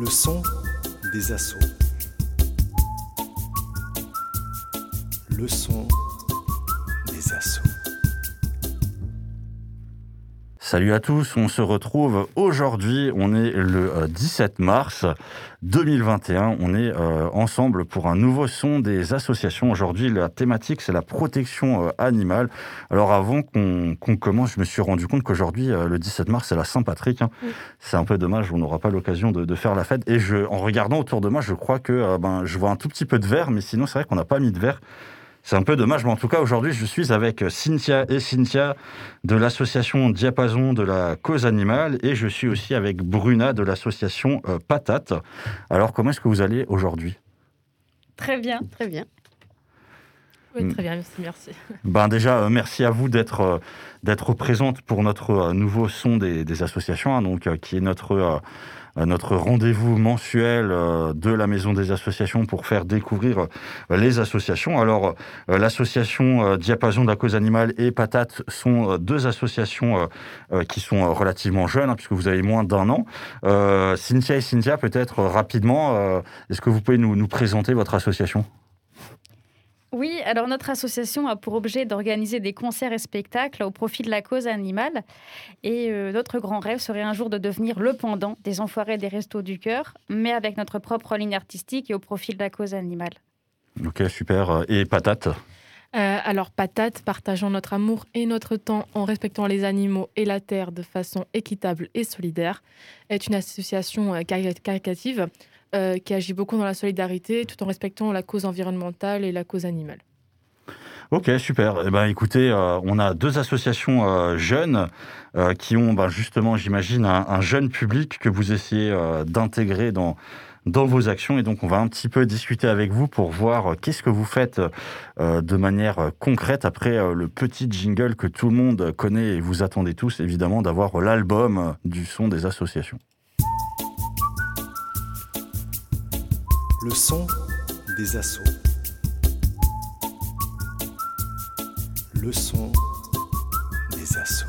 Le son des assauts. Le son des assauts. Salut à tous, on se retrouve aujourd'hui, on est le 17 mars 2021, on est euh, ensemble pour un nouveau son des associations. Aujourd'hui, la thématique, c'est la protection euh, animale. Alors avant qu'on commence, je me suis rendu compte qu'aujourd'hui, euh, le 17 mars, c'est la Saint-Patrick. Hein. C'est un peu dommage, on n'aura pas l'occasion de, de, faire la fête. Et je, en regardant autour de moi, je crois que ben, je vois un tout petit peu de verre, mais sinon, c'est vrai qu'on n'a pas mis de verre. C'est un peu dommage, mais en tout cas, aujourd'hui, je suis avec Cynthia et Cynthia de l'association Diapason de la cause animale et je suis aussi avec Bruna de l'association euh, Patate. Alors, comment est-ce que vous allez aujourd'hui? Très bien. Très bien. Oui, très bien, merci. Ben déjà, euh, merci à vous d'être euh, d'être présente pour notre euh, nouveau son des, des associations, hein, donc, euh, qui est notre euh, notre rendez-vous mensuel de la Maison des Associations pour faire découvrir les associations. Alors, l'association Diapason de la cause animale et Patate sont deux associations qui sont relativement jeunes, hein, puisque vous avez moins d'un an. Euh, Cynthia et Cynthia, peut-être rapidement, est-ce que vous pouvez nous présenter votre association? Oui, alors notre association a pour objet d'organiser des concerts et spectacles au profit de la cause animale. Et euh, notre grand rêve serait un jour de devenir le pendant des Enfoirés des Restos du Cœur, mais avec notre propre ligne artistique et au profit de la cause animale. Ok, super. Et Patate euh, alors, Patate, partageant notre amour et notre temps en respectant les animaux et la terre de façon équitable et solidaire, est une association euh, caritative euh, qui agit beaucoup dans la solidarité tout en respectant la cause environnementale et la cause animale. Ok, super. Eh ben, écoutez, euh, on a deux associations euh, jeunes qui ont ben, justement, j'imagine, un, un, jeune public que vous essayez d'intégrer dans, dans vos actions. Et donc, on va un petit peu discuter avec vous pour voir qu'est-ce que vous faites de manière concrète après le petit jingle que tout le monde connaît et vous attendez tous, évidemment, d'avoir l'album du son des associations. Le son des assauts. Le son des assauts.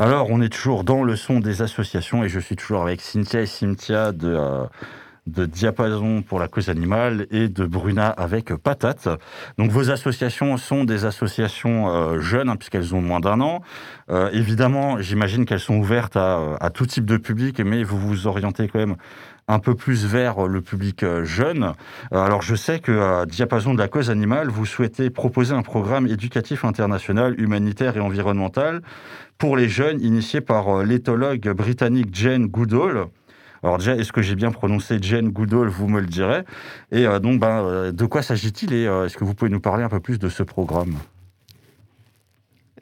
Alors, on est toujours dans le son des associations et je suis toujours avec Cynthia et Cynthia de, euh, de Diapason pour la cause animale et de Bruna avec Patate. Donc, vos associations sont des associations euh, jeunes hein, puisqu'elles ont moins d'un an. Euh, évidemment, j'imagine qu'elles sont ouvertes à, tout type de public, mais vous vous orientez quand même un peu plus vers le public jeune. Alors je sais que Diapason de la cause animale, vous souhaitez proposer un programme éducatif international, humanitaire et environnemental pour les jeunes initié par l'éthologue britannique Jane Goodall. Alors déjà, est-ce que j'ai bien prononcé Jane Goodall Vous me le direz. Et euh, donc, ben, de quoi s'agit-il et euh, est-ce que vous pouvez nous parler un peu plus de ce programme?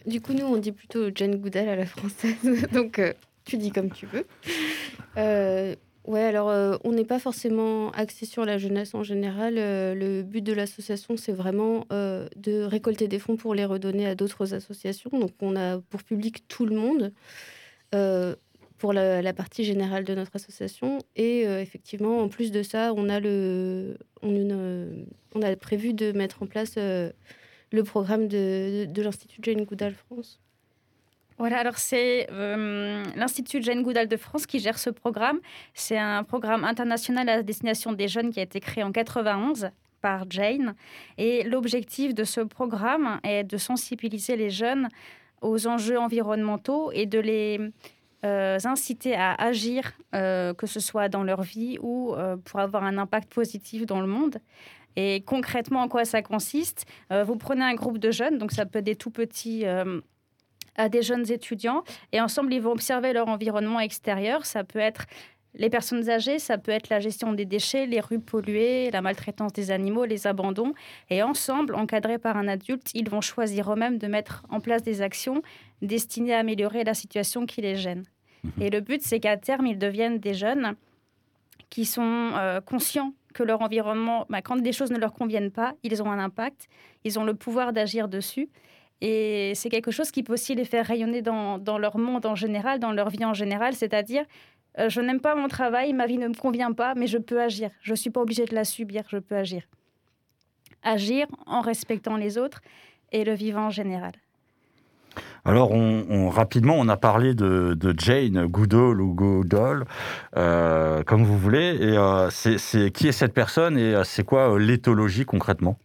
Du coup, nous, on dit plutôt Jane Goodall à la française. donc, euh, tu dis comme tu veux. Ouais, alors euh, on n'est pas forcément axé sur la jeunesse en général. Euh, le but de l'association, c'est vraiment euh, de récolter des fonds pour les redonner à d'autres associations. Donc on a pour public tout le monde pour la, partie générale de notre association. Et effectivement, en plus de ça, on a, le, on, une, on a prévu de mettre en place le programme de, de, de l'Institut Jane Goodall France. Voilà, alors c'est euh, l'Institut Jane Goodall de France qui gère ce programme. C'est un programme international à destination des jeunes qui a été créé en 91 par Jane. Et l'objectif de ce programme est de sensibiliser les jeunes aux enjeux environnementaux et de les euh, inciter à agir, euh, que ce soit dans leur vie ou euh, pour avoir un impact positif dans le monde. Et concrètement, en quoi ça consiste Vous prenez un groupe de jeunes, donc ça peut être des tout petits à des jeunes étudiants et ensemble ils vont observer leur environnement extérieur. Ça peut être les personnes âgées, ça peut être la gestion des déchets, les rues polluées, la maltraitance des animaux, les abandons. Et ensemble, encadrés par un adulte, ils vont choisir eux-mêmes de mettre en place des actions destinées à améliorer la situation qui les gêne. Mmh. Et le but, c'est qu'à terme, ils deviennent des jeunes qui sont euh, conscients que leur environnement, bah, quand des choses ne leur conviennent pas, ils ont un impact, ils ont le pouvoir d'agir dessus. Et c'est quelque chose qui peut aussi les faire rayonner dans, dans, leur monde en général, dans leur vie en général, c'est-à-dire euh, je n'aime pas mon travail, ma vie ne me convient pas, mais je peux agir. Je ne suis pas obligée de la subir, je peux agir. Agir en respectant les autres et le vivant en général. Alors, rapidement, on a parlé de, Jane Goodall ou Goodall, euh, comme vous voulez. Et euh, c'est, qui est cette personne et euh, c'est quoi l'éthologie concrètement?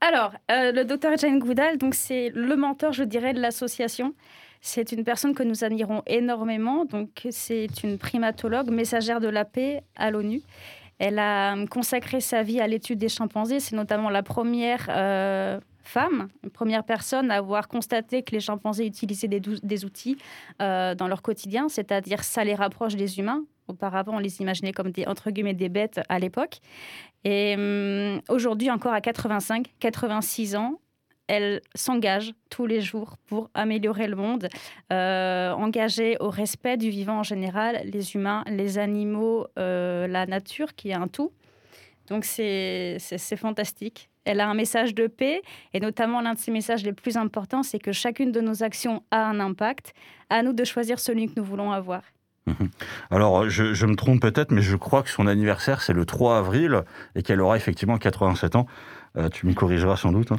Alors, le docteur Jane Goodall, donc c'est le mentor, je dirais, de l'association. C'est une personne que nous admirons énormément. Donc, c'est une primatologue, messagère de la paix à l'ONU. Elle a consacré sa vie à l'étude des chimpanzés. C'est notamment la première femme, première personne à avoir constaté que les chimpanzés utilisaient des, outils euh, dans leur quotidien, c'est-à-dire ça les rapproche des humains. Auparavant, on les imaginait comme des, entre guillemets, des bêtes à l'époque. Et hum, aujourd'hui, encore à 85, 86 ans, elle s'engage tous les jours pour améliorer le monde, euh, engagée au respect du vivant en général, les humains, les animaux, euh, la nature qui est un tout. Donc c'est fantastique. Elle a un message de paix et notamment l'un de ses messages les plus importants, c'est que chacune de nos actions a un impact. À nous de choisir celui que nous voulons avoir. Mhm. Alors, je, me trompe peut-être, mais je crois que son anniversaire, c'est le 3 avril et qu'elle aura effectivement 87 ans. Euh, tu me corrigeras sans doute. Hein.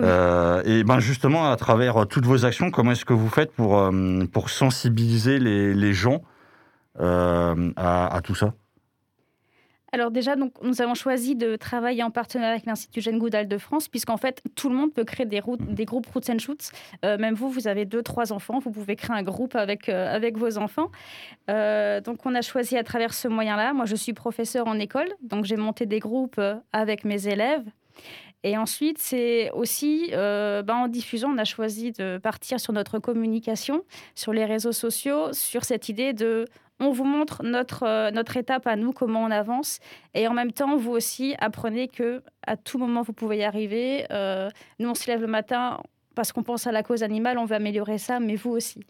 Euh, et ben justement, à travers toutes vos actions, comment est-ce que vous faites pour, euh, pour sensibiliser les, gens à, tout ça? Alors déjà, donc, nous avons choisi de travailler en partenariat avec l'Institut Jane Goodall de France, puisqu'en fait, tout le monde peut créer des groupes Roots and Shoots. Euh, même vous, vous avez deux, trois enfants, vous pouvez créer un groupe avec, euh, avec vos enfants. Euh, donc on a choisi à travers ce moyen-là. Moi, je suis professeur en école, donc j'ai monté des groupes avec mes élèves. Et ensuite, c'est aussi ben, en diffusant, on a choisi de partir sur notre communication, sur les réseaux sociaux, sur cette idée de on vous montre notre, euh, notre étape à nous, comment on avance. Et en même temps, vous aussi, apprenez que à tout moment, vous pouvez y arriver. Euh, nous, on se lève le matin, parce qu'on pense à la cause animale, on veut améliorer ça, mais vous aussi.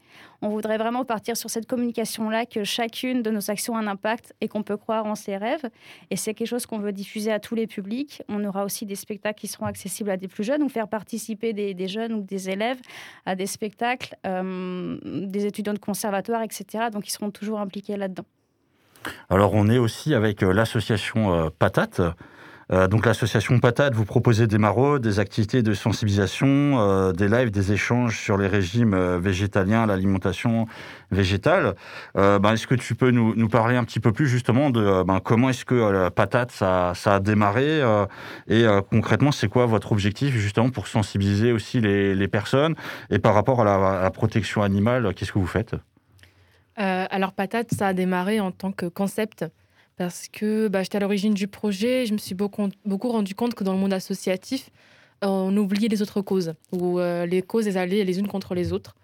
On voudrait vraiment partir sur cette communication-là, que chacune de nos actions a un impact et qu'on peut croire en ses rêves. Et c'est quelque chose qu'on veut diffuser à tous les publics. On aura aussi des spectacles qui seront accessibles à des plus jeunes ou faire participer des, jeunes ou des élèves à des spectacles, euh, des étudiants de conservatoire, etc. Donc ils seront toujours impliqués là-dedans. Alors on est aussi avec euh, l'association euh, Patate. Euh, donc l'association Patate, vous proposez des maraudes, des activités de sensibilisation, euh, des lives, des échanges sur les régimes euh, végétaliens, l'alimentation végétale. Ben, est-ce que tu peux nous, parler un petit peu plus justement de ben, comment est-ce que Patate ça, a démarré et concrètement c'est quoi votre objectif justement pour sensibiliser aussi les, personnes et par rapport à la protection animale, qu'est-ce que vous faites? Alors Patate, ça a démarré en tant que concept parce que bah, j'étais à l'origine du projet. Je me suis beaucoup, beaucoup rendu compte que dans le monde associatif, on oubliait les autres causes, ou euh, les causes elles allaient les unes contre les autres.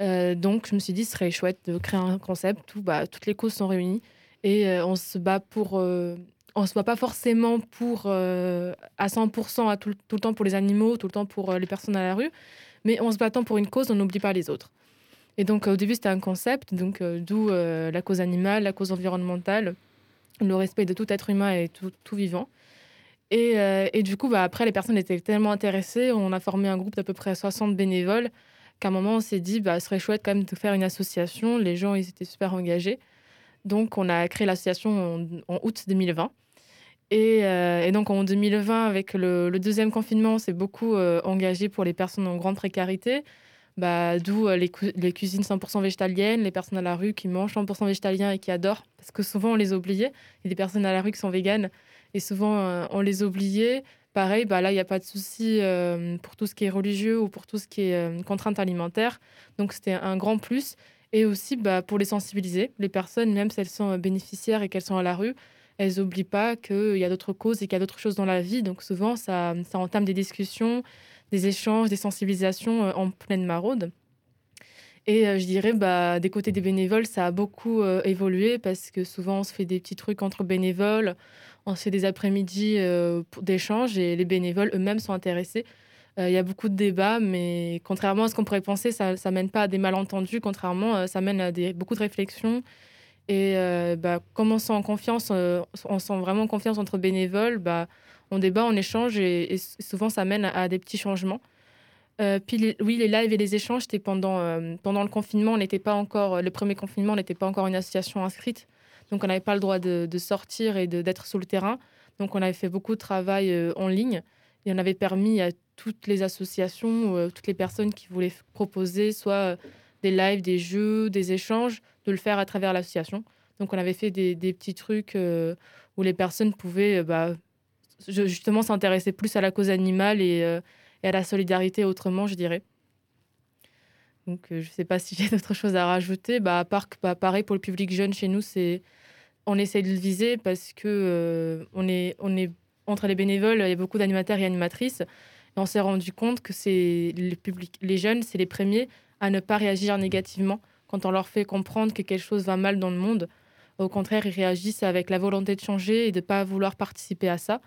Euh, donc je me suis dit, ce serait chouette de créer un concept où bah, toutes les causes sont réunies et euh, on se bat pour. on se bat pas forcément pour à 100% à tout, tout, le temps pour les animaux, tout le temps pour les personnes à la rue, mais en se battant pour une cause, on n'oublie pas les autres. Et donc au début c'était un concept, donc d'où la cause animale, la cause environnementale, le respect de tout être humain et tout, tout vivant. Et, euh, et, du coup, bah, après, les personnes étaient tellement intéressées, on a formé un groupe d'à peu près 60 bénévoles, qu'à un moment, on s'est dit, bah, ce serait chouette quand même de faire une association. Les gens, ils étaient super engagés. Donc, on a créé l'association en, août 2020. Et, euh, et, donc, en 2020, avec le, deuxième confinement, on s'est beaucoup euh, engagé pour les personnes en grande précarité. Bah, D'où euh, les, les, cuisines 100% végétaliennes, les personnes à la rue qui mangent 100% végétalien et qui adorent, parce que souvent on les oubliait. Il y a des personnes à la rue qui sont véganes et souvent euh, on les oubliait. Pareil, bah là, il n'y a pas de souci euh, pour tout ce qui est religieux ou pour tout ce qui est contrainte alimentaire. Donc c'était un grand plus. Et aussi bah, pour les sensibiliser, les personnes, même si elles sont bénéficiaires et qu'elles sont à la rue, elles n'oublient pas qu'il y a d'autres causes et qu'il y a d'autres choses dans la vie. Donc souvent, ça, ça entame des discussions des échanges, des sensibilisations euh, en pleine maraude. Et euh, je dirais, bah, des côtés des bénévoles, ça a beaucoup euh, évolué parce que souvent on se fait des petits trucs entre bénévoles, on se fait des après-midi d'échanges et les bénévoles eux-mêmes sont intéressés. Il y a beaucoup de débats, mais contrairement à ce qu'on pourrait penser, ça ne mène pas à des malentendus. Contrairement, ça mène à des, beaucoup de réflexions. Et bah, comme on sent en confiance, on sent vraiment confiance entre bénévoles, bah, on débat, on échange et, souvent ça mène à, des petits changements. Euh, puis oui, les lives et les échanges, c'était pendant, euh, pendant le confinement. On n'était pas encore, le premier confinement, on n'était pas encore une association inscrite. Donc on n'avait pas le droit de, sortir et d'être sur le terrain. Donc on avait fait beaucoup de travail euh, en ligne. Et on avait permis à toutes les associations, toutes les personnes qui voulaient proposer soit des lives, des jeux, des échanges, de le faire à travers l'association. Donc on avait fait des, petits trucs où les personnes pouvaient bah, justement s'intéresser plus à la cause animale et, et, à la solidarité autrement, je dirais. Donc, euh, je ne sais pas si j'ai d'autres choses à rajouter. Bah, à part que, bah, pareil, pour le public jeune, chez nous, c'est on essaie de le viser parce que euh, on, est, on est entre les bénévoles, il y a beaucoup d'animateurs et animatrices. Et on s'est rendu compte que c'est le public, les jeunes, c'est les premiers à ne pas réagir négativement quand on leur fait comprendre que quelque chose va mal dans le monde. Au contraire, ils réagissent avec la volonté de changer et de ne pas vouloir participer à ça.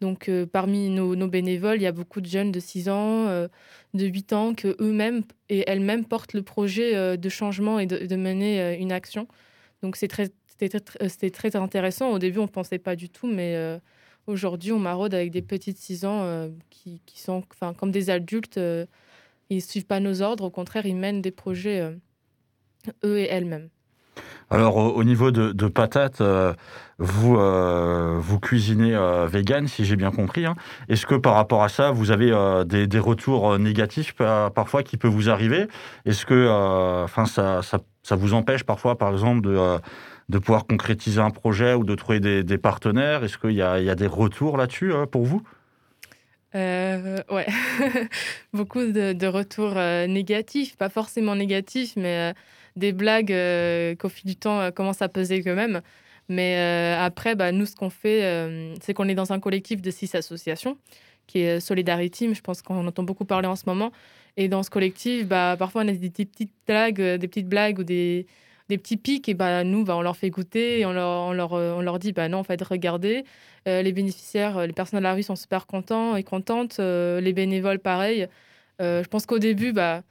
Donc, euh, parmi nos, bénévoles, il y a beaucoup de jeunes de 6 ans, euh, de 8 ans, que eux-mêmes et elles-mêmes portent le projet euh, de changement et de, mener une action. Donc, c'était très, très, intéressant. Au début, on ne pensait pas du tout, mais aujourd'hui, on maraude avec des petites 6 ans qui, qui, sont comme des adultes. ils ne suivent pas nos ordres, au contraire, ils mènent des projets eux et elles-mêmes. Alors, au, niveau de, patates, euh, vous, euh, vous cuisinez euh, vegan, si j'ai bien compris. Hein. Est-ce que par rapport à ça, vous avez des, retours négatifs parfois qui peuvent vous arriver? Est-ce que enfin, ça, ça, vous empêche parfois, par exemple, de, de pouvoir concrétiser un projet ou de trouver des, partenaires? Est-ce qu'il y, y a, des retours là-dessus pour vous? Ouais, beaucoup de, de retours négatifs, pas forcément négatifs, mais des blagues euh, qu'au fil du temps euh, commencent à peser quand même. Mais euh, après, bah, nous, ce qu'on fait, c'est qu'on est dans un collectif de six associations, qui est Solidarity, je pense qu'on entend beaucoup parler en ce moment. Et dans ce collectif, bah, parfois, on a des, petites blagues, des petites blagues ou des, des petits pics. Et bah, nous, bah, on leur fait goûter on leur, on leur, on leur dit, bah, non, en fait, regardez. les bénéficiaires, les personnes de la rue sont super contents et contentes. les bénévoles, pareil. je pense qu'au début, bah,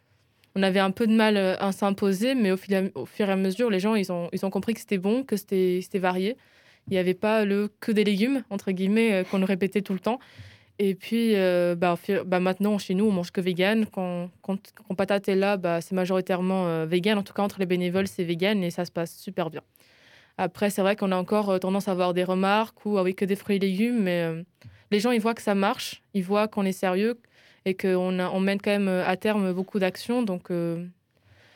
on avait un peu de mal euh, à s'imposer, mais au, au, fur et à mesure, les gens, ils ont, compris que c'était bon, que c'était varié. Il n'y avait pas le que des légumes, entre guillemets, euh, qu'on répétait tout le temps. Et puis, euh, bah, bah, maintenant, chez nous, on mange que vegan. Quand, Patate est là, bah, c'est majoritairement vegan. En tout cas, entre les bénévoles, c'est vegan et ça se passe super bien. Après, c'est vrai qu'on a encore tendance à avoir des remarques ou ah que des fruits et légumes, mais les gens, ils voient que ça marche, ils voient qu'on est sérieux, et qu'on on mène quand même euh, à terme beaucoup d'actions. Donc, euh,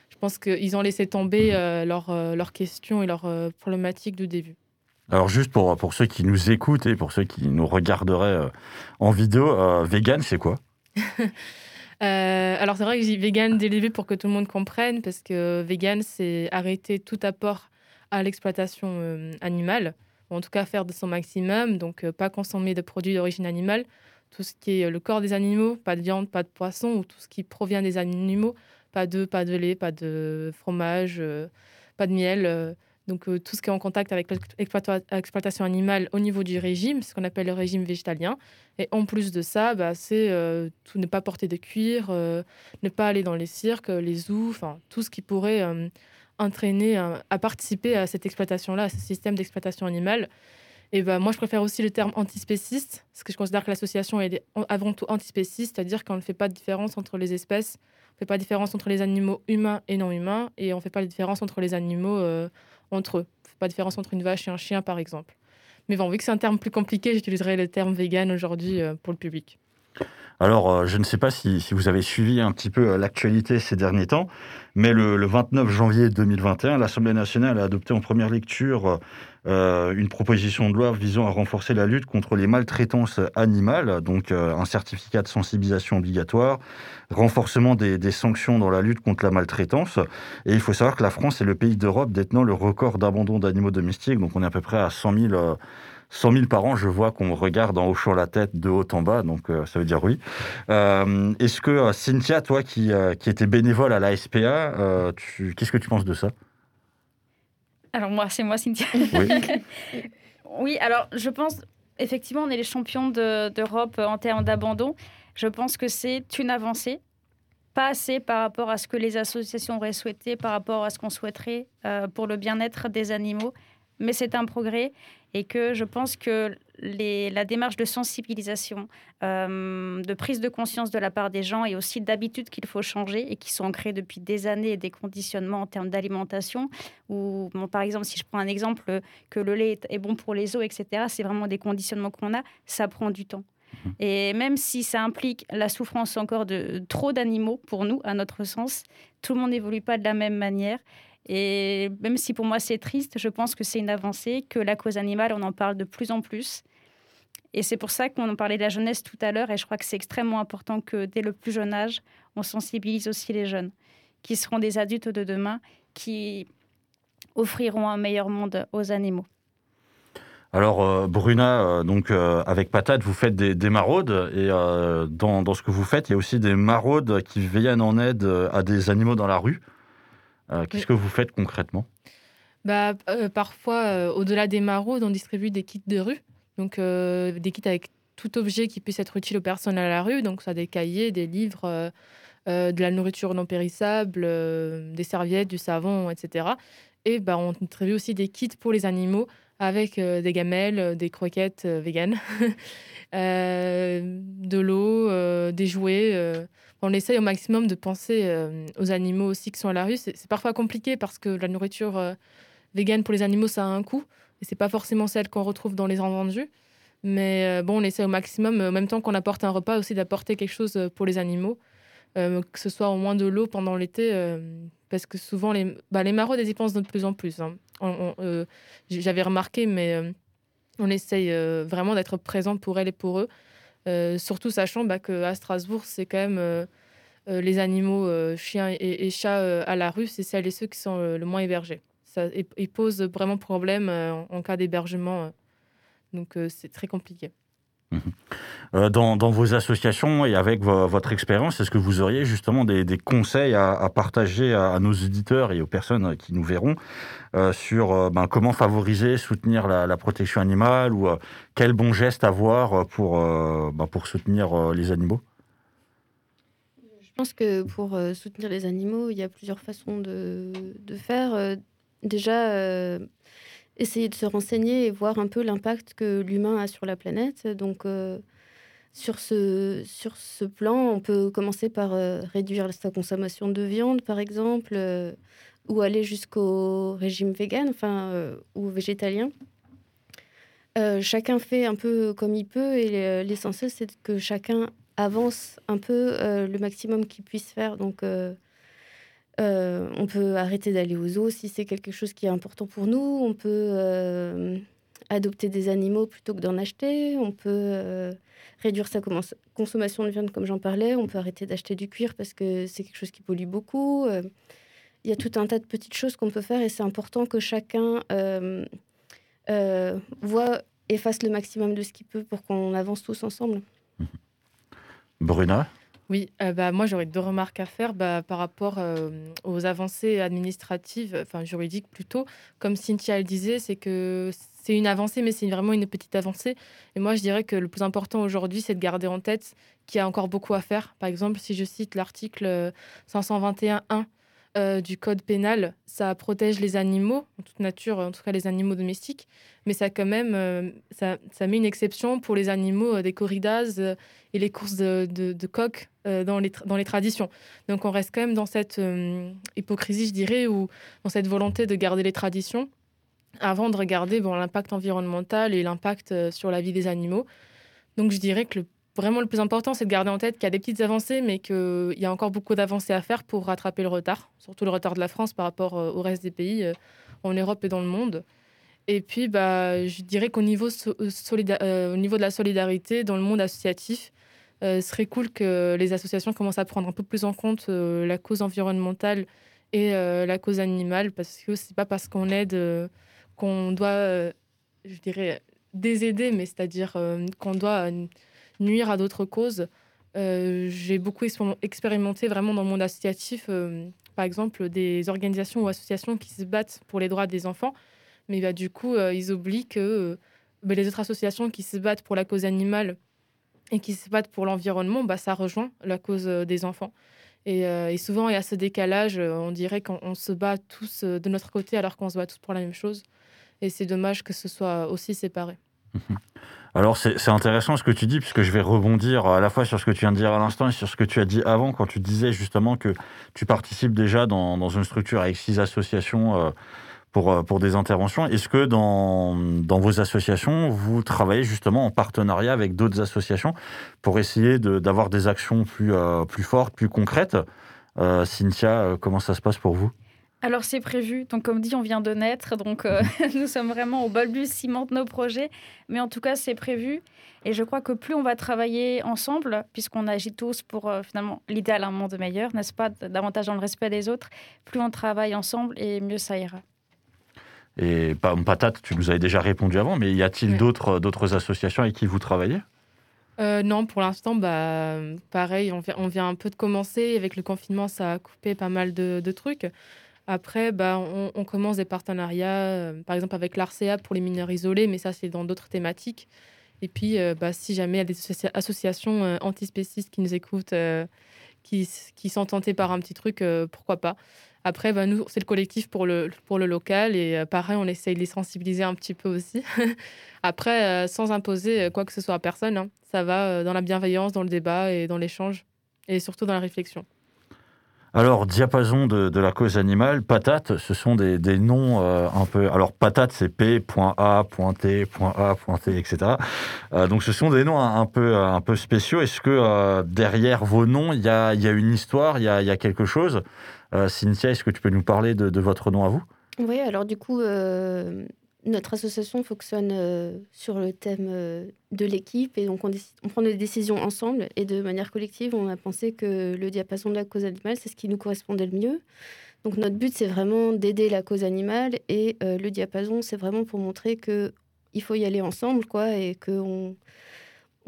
je pense qu'ils ont laissé tomber euh, leurs questions et leurs problématiques du début. Alors juste pour, pour ceux qui nous écoutent et pour ceux qui nous regarderaient en vidéo, vegan, c'est quoi? Alors c'est vrai que j'ai vegan dès le début pour que tout le monde comprenne, parce que vegan, c'est arrêter tout apport à l'exploitation animale, ou en tout cas faire de son maximum, donc pas consommer de produits d'origine animale, tout ce qui est le corps des animaux, pas de viande, pas de poisson, ou tout ce qui provient des animaux, pas d'œufs, pas de lait, pas de fromage, euh, pas de miel. Euh, donc euh, tout ce qui est en contact avec l'exploitation animale au niveau du régime, ce qu'on appelle le régime végétalien. Et en plus de ça, bah, c'est tout ne pas porter de cuir, ne pas aller dans les cirques, les zoos, enfin tout ce qui pourrait entraîner à participer à cette exploitation-là, à ce système d'exploitation animale. Et ben, moi, je préfère aussi le terme antispéciste, parce que je considère que l'association est avant tout antispéciste, c'est-à-dire qu'on ne fait pas de différence entre les espèces, on ne fait pas de différence entre les animaux humains et non humains, et on ne fait pas de différence entre les animaux euh, entre eux. On ne fait pas de différence entre une vache et un chien, par exemple. Mais bon, vu que c'est un terme plus compliqué, j'utiliserai le terme vegan aujourd'hui euh, pour le public. Alors, euh, je ne sais pas si, vous avez suivi un petit peu l'actualité ces derniers temps, mais le, le 29 janvier 2021, l'Assemblée nationale a adopté en première lecture euh, une proposition de loi visant à renforcer la lutte contre les maltraitances animales, donc euh, un certificat de sensibilisation obligatoire, renforcement des, sanctions dans la lutte contre la maltraitance. Et il faut savoir que la France est le pays d'Europe détenant le record d'abandon d'animaux domestiques, donc on est à peu près à 100 000. 100 par an, je vois qu'on regarde en hochant la tête de haut en bas, donc euh, ça veut dire oui. Est-ce que Cynthia, toi qui, qui étais bénévole à la SPA, qu'est-ce que tu penses de ça? Alors moi, c'est moi, Cynthia. Oui. alors je pense, effectivement, on est les champions d'Europe en termes d'abandon. Je pense que c'est une avancée, pas assez par rapport à ce que les associations auraient souhaité, par rapport à ce qu'on souhaiterait euh, pour le bien-être des animaux, mais c'est un progrès et que je pense que les, la démarche de sensibilisation, euh, de prise de conscience de la part des gens et aussi d'habitudes qu'il faut changer et qui sont ancrées depuis des années des conditionnements en termes d'alimentation. Ou par exemple, si je prends un exemple, que le lait est bon pour les os, etc., c'est vraiment des conditionnements qu'on a, ça prend du temps. Et même si ça implique la souffrance encore de trop d'animaux pour nous, à notre sens, tout le monde n'évolue pas de la même manière. Et même si pour moi c'est triste, je pense que c'est une avancée, que la cause animale, on en parle de plus en plus. Et c'est pour ça qu'on en parlait de la jeunesse tout à l'heure, et je crois que c'est extrêmement important que dès le plus jeune âge, on sensibilise aussi les jeunes, qui seront des adultes de demain, qui offriront un meilleur monde aux animaux. Alors, euh, Bruna, euh, donc euh, avec Patate, vous faites des, maraudes et dans, dans, ce que vous faites, il y a aussi des maraudes qui viennent en aide à des animaux dans la rue. Qu'est-ce que vous faites concrètement? Bah, Parfois, au-delà des maraudes, on distribue des kits de rue, donc des kits avec tout objet qui puisse être utile aux personnes à la rue, donc ça des cahiers, des livres, de la nourriture non périssable, des serviettes, du savon, etc. Et bah, on distribue aussi des kits pour les animaux avec euh, des gamelles, euh, des croquettes euh, véganes, de l'eau, des jouets. On essaye au maximum de penser aux animaux aussi qui sont à la rue. C'est parfois compliqué parce que la nourriture végane pour les animaux, ça a un coût. Et c'est pas forcément celle qu'on retrouve dans les invendus. Mais bon, on essaie au maximum, en même temps qu'on apporte un repas, aussi d'apporter quelque chose pour les animaux. que ce soit au moins de l'eau pendant l'été, parce que souvent les, bah, maraudes y pensent de plus en plus. Hein. Euh, j'avais remarqué, mais euh, on essaye euh, vraiment d'être présent pour elles et pour eux. Surtout sachant bah, qu'à Strasbourg, c'est quand même les animaux, chiens et, chats à la rue, c'est celles et ceux qui sont le moins hébergés. Ça, ils posent vraiment problème en cas d'hébergement. donc c'est très compliqué. Euh, dans, vos associations et avec votre expérience, est-ce que vous auriez justement des, conseils à, partager à, nos éditeurs et aux personnes qui nous verront euh, sur euh, ben, comment favoriser, soutenir la, protection animale ou quel bon geste avoir pour, ben, pour soutenir les animaux? Je pense que pour soutenir les animaux, il y a plusieurs façons de, de faire. déjà, essayer de se renseigner et voir un peu l'impact que l'humain a sur la planète. Donc, euh, sur, ce, sur ce plan, on peut commencer par euh, réduire sa consommation de viande, par exemple, euh, ou aller jusqu'au régime vegan, enfin, ou végétalien. chacun fait un peu comme il peut et l'essentiel, c'est que chacun avance un peu le maximum qu'il puisse faire. Donc, euh, on peut arrêter d'aller aux zoos si c'est quelque chose qui est important pour nous. On peut euh, adopter des animaux plutôt que d'en acheter. On peut euh, réduire sa consommation de viande, comme j'en parlais. On peut arrêter d'acheter du cuir parce que c'est quelque chose qui pollue beaucoup. Il y a tout un tas de petites choses qu'on peut faire et c'est important que chacun voit et fasse le maximum de ce qu'il peut pour qu'on avance tous ensemble. Bruna? Oui, euh, bah, moi j'aurais deux remarques à faire bah, par rapport euh, aux avancées administratives, enfin juridiques plutôt. Comme Cynthia le disait, c'est que c'est une avancée, mais c'est vraiment une petite avancée. Et moi je dirais que le plus important aujourd'hui, c'est de garder en tête qu'il y a encore beaucoup à faire. Par exemple, si je cite l'article 521.1 euh, du code pénal, ça protège les animaux, en toute nature, en tout cas les animaux domestiques, mais ça quand même, euh, ça, ça, met une exception pour les animaux euh, des corridas et les courses de, de, coqs dans, les dans les traditions. Donc on reste quand même dans cette hypocrisie, je dirais, ou dans cette volonté de garder les traditions avant de regarder bon, l'impact environnemental et l'impact sur la vie des animaux. Donc je dirais que le vraiment le plus important, c'est de garder en tête qu'il y a des petites avancées, mais qu'il y a encore beaucoup d'avancées à faire pour rattraper le retard, surtout le retard de la France par rapport euh, au reste des pays euh, en Europe et dans le monde. Et puis, bah, je dirais qu'au niveau, euh, au niveau de la solidarité dans le monde associatif, ce serait cool que les associations commencent à prendre un peu plus en compte la cause environnementale et la cause animale, parce que c'est pas parce qu'on aide qu'on doit, je dirais, désaider, mais c'est-à-dire qu'on doit nuire à d'autres causes. Euh, j'ai beaucoup expérimenté vraiment dans le monde associatif, euh, par exemple, des organisations ou associations qui se battent pour les droits des enfants. Mais bah, du coup, euh, ils oublient que bah, les autres associations qui se battent pour la cause animale et qui se battent pour l'environnement, bah, ça rejoint la cause des enfants. Et, et, souvent, il y a ce décalage. On dirait qu'on se bat tous de notre côté alors qu'on se bat tous pour la même chose. Et c'est dommage que ce soit aussi séparé. Alors c'est intéressant ce que tu dis, puisque je vais rebondir à la fois sur ce que tu viens de dire à l'instant et sur ce que tu as dit avant, quand tu disais justement que tu participes déjà dans, une structure avec six associations euh, pour, pour des interventions. Est-ce que dans, dans vos associations, vous travaillez justement en partenariat avec d'autres associations pour essayer d'avoir des actions plus, plus fortes, plus concrètes? Cynthia, comment ça se passe pour vous? Alors c'est prévu, donc comme dit, on vient de naître, donc euh, nous sommes vraiment au balbutiement de nos projets, mais en tout cas c'est prévu. Et je crois que plus on va travailler ensemble, puisqu'on agit tous pour euh, finalement l'idéal un monde meilleur, n'est-ce pas, davantage dans le respect des autres, plus on travaille ensemble et mieux ça ira. Et Patate, tu nous avais déjà répondu avant, mais y a-t-il d'autres d'autres associations avec qui vous travaillez? Euh, non, pour l'instant, bah, pareil, on vient, on vient, un peu de commencer. Avec le confinement, ça a coupé pas mal de, de trucs. Après, bah, on, commence des partenariats, euh, par exemple avec l'ARCEA pour les mineurs isolés, mais ça, c'est dans d'autres thématiques. Et puis, euh, bah, si jamais il y a des associations euh, antispécistes qui nous écoutent, qui, qui, sont tentées par un petit truc, pourquoi pas. Après, bah, nous, c'est le collectif pour le, pour le local. Et pareil, on essaye de les sensibiliser un petit peu aussi. Après, sans imposer quoi que ce soit à personne, hein. ça va dans la bienveillance, dans le débat et dans l'échange, et surtout dans la réflexion. Alors, diapason de, la cause animale, patate, ce sont des, noms euh, un peu. Alors, patate, c'est P.A.T.A.T, etc. Euh, donc, ce sont des noms un, peu, un peu spéciaux. Est-ce que euh, derrière vos noms, il y a, une histoire, il y a, quelque chose? Cynthia, est-ce que tu peux nous parler de votre nom à vous? Oui, alors du coup, notre association fonctionne euh, sur le thème euh, de l'équipe et donc on, prend des décisions ensemble et de manière collective, on a pensé que le diapason de la cause animale, c'est ce qui nous correspondait le mieux. Donc notre but, c'est vraiment d'aider la cause animale et euh, le diapason, c'est vraiment pour montrer que il faut y aller ensemble, quoi, et qu'on on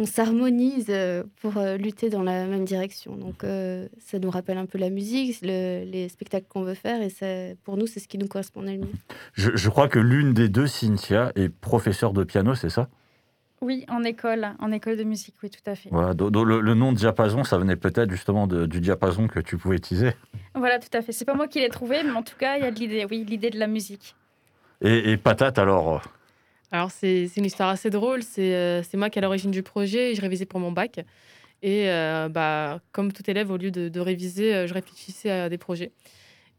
s'harmonise euh, pour euh, lutter dans la même direction. Donc euh, ça nous rappelle un peu la musique, les spectacles qu'on veut faire, et pour nous, c'est ce qui nous correspondait le mieux. Je, crois que l'une des deux, Cynthia, est professeure de piano, c'est ça? Oui, en école, en école de musique, oui, tout à fait. Voilà, le, nom de diapason, ça venait peut-être justement du diapason que tu pouvais utiliser. Voilà, tout à fait. C'est pas moi qui l'ai trouvé, mais en tout cas, il y a de l'idée, oui, l'idée de la musique. Et, et patate, alors? Alors, c'est une histoire assez drôle. Euh, c'est moi qui ai l'origine du projet. Je révisais pour mon bac. Et euh, bah, comme tout élève, au lieu de, réviser, euh, je réfléchissais à des projets.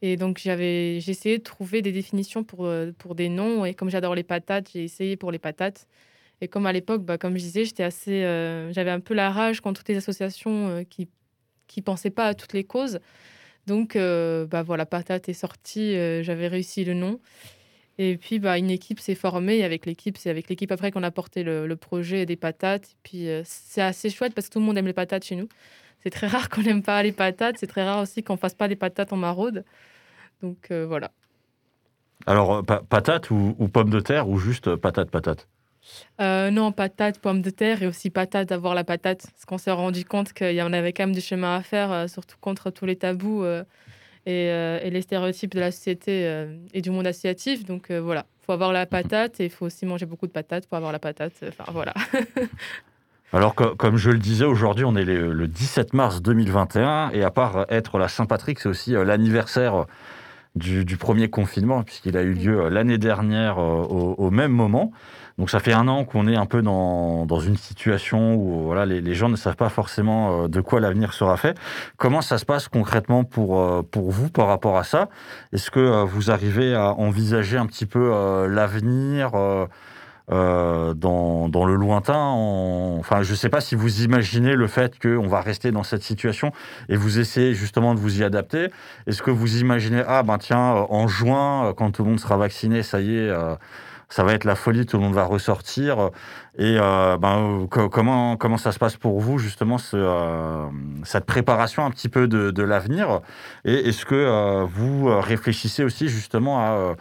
Et donc, j'ai essayé de trouver des définitions pour, pour des noms. Et comme j'adore les patates, j'ai essayé pour les patates. Et comme à l'époque, bah, comme je disais, j'avais un peu la rage contre toutes les associations qui qui pensaient pas à toutes les causes. Donc, bah voilà, patate est sortie. j'avais réussi le nom. Et puis, bah, une équipe s'est formée. avec l'équipe, c'est avec l'équipe après qu'on a porté le, projet des patates. Et puis, euh, c'est assez chouette parce que tout le monde aime les patates chez nous. C'est très rare qu'on n'aime pas les patates. C'est très rare aussi qu'on fasse pas des patates en maraude. Donc, euh, voilà. Alors, euh, patates ou, pommes de terre ou juste patates, patates? Non, patates, pommes de terre et aussi patates d'avoir la patate. Parce qu'on s'est rendu compte qu'il y en avait quand même du chemin à faire, surtout contre tous les tabous euh, et, les stéréotypes de la société euh, et du monde associatif. Donc euh, voilà, il faut avoir la patate et il faut aussi manger beaucoup de patates pour avoir la patate. Enfin voilà. Alors, comme je le disais, aujourd'hui, on est le 17 mars 2021, et à part être la Saint-Patrick, c'est aussi l'anniversaire du, premier confinement, puisqu'il a eu lieu l'année dernière au, même moment. Donc ça fait un an qu'on est un peu dans, dans une situation où voilà, les, les, gens ne savent pas forcément euh, de quoi l'avenir sera fait. Comment ça se passe concrètement pour, euh, pour vous par rapport à ça? Est-ce que euh, vous arrivez à envisager un petit peu l'avenir euh, dans, le lointain. Enfin, je ne sais pas si vous imaginez le fait qu'on va rester dans cette situation et vous essayez justement de vous y adapter. Est-ce que vous imaginez, ah ben tiens, en juin, quand tout le monde sera vacciné, ça y est, ça va être la folie, tout le monde va ressortir. Et euh, ben, comment, comment ça se passe pour vous, justement, ce, euh, cette préparation un petit peu de, l'avenir? Et est-ce que euh, vous réfléchissez aussi, justement, à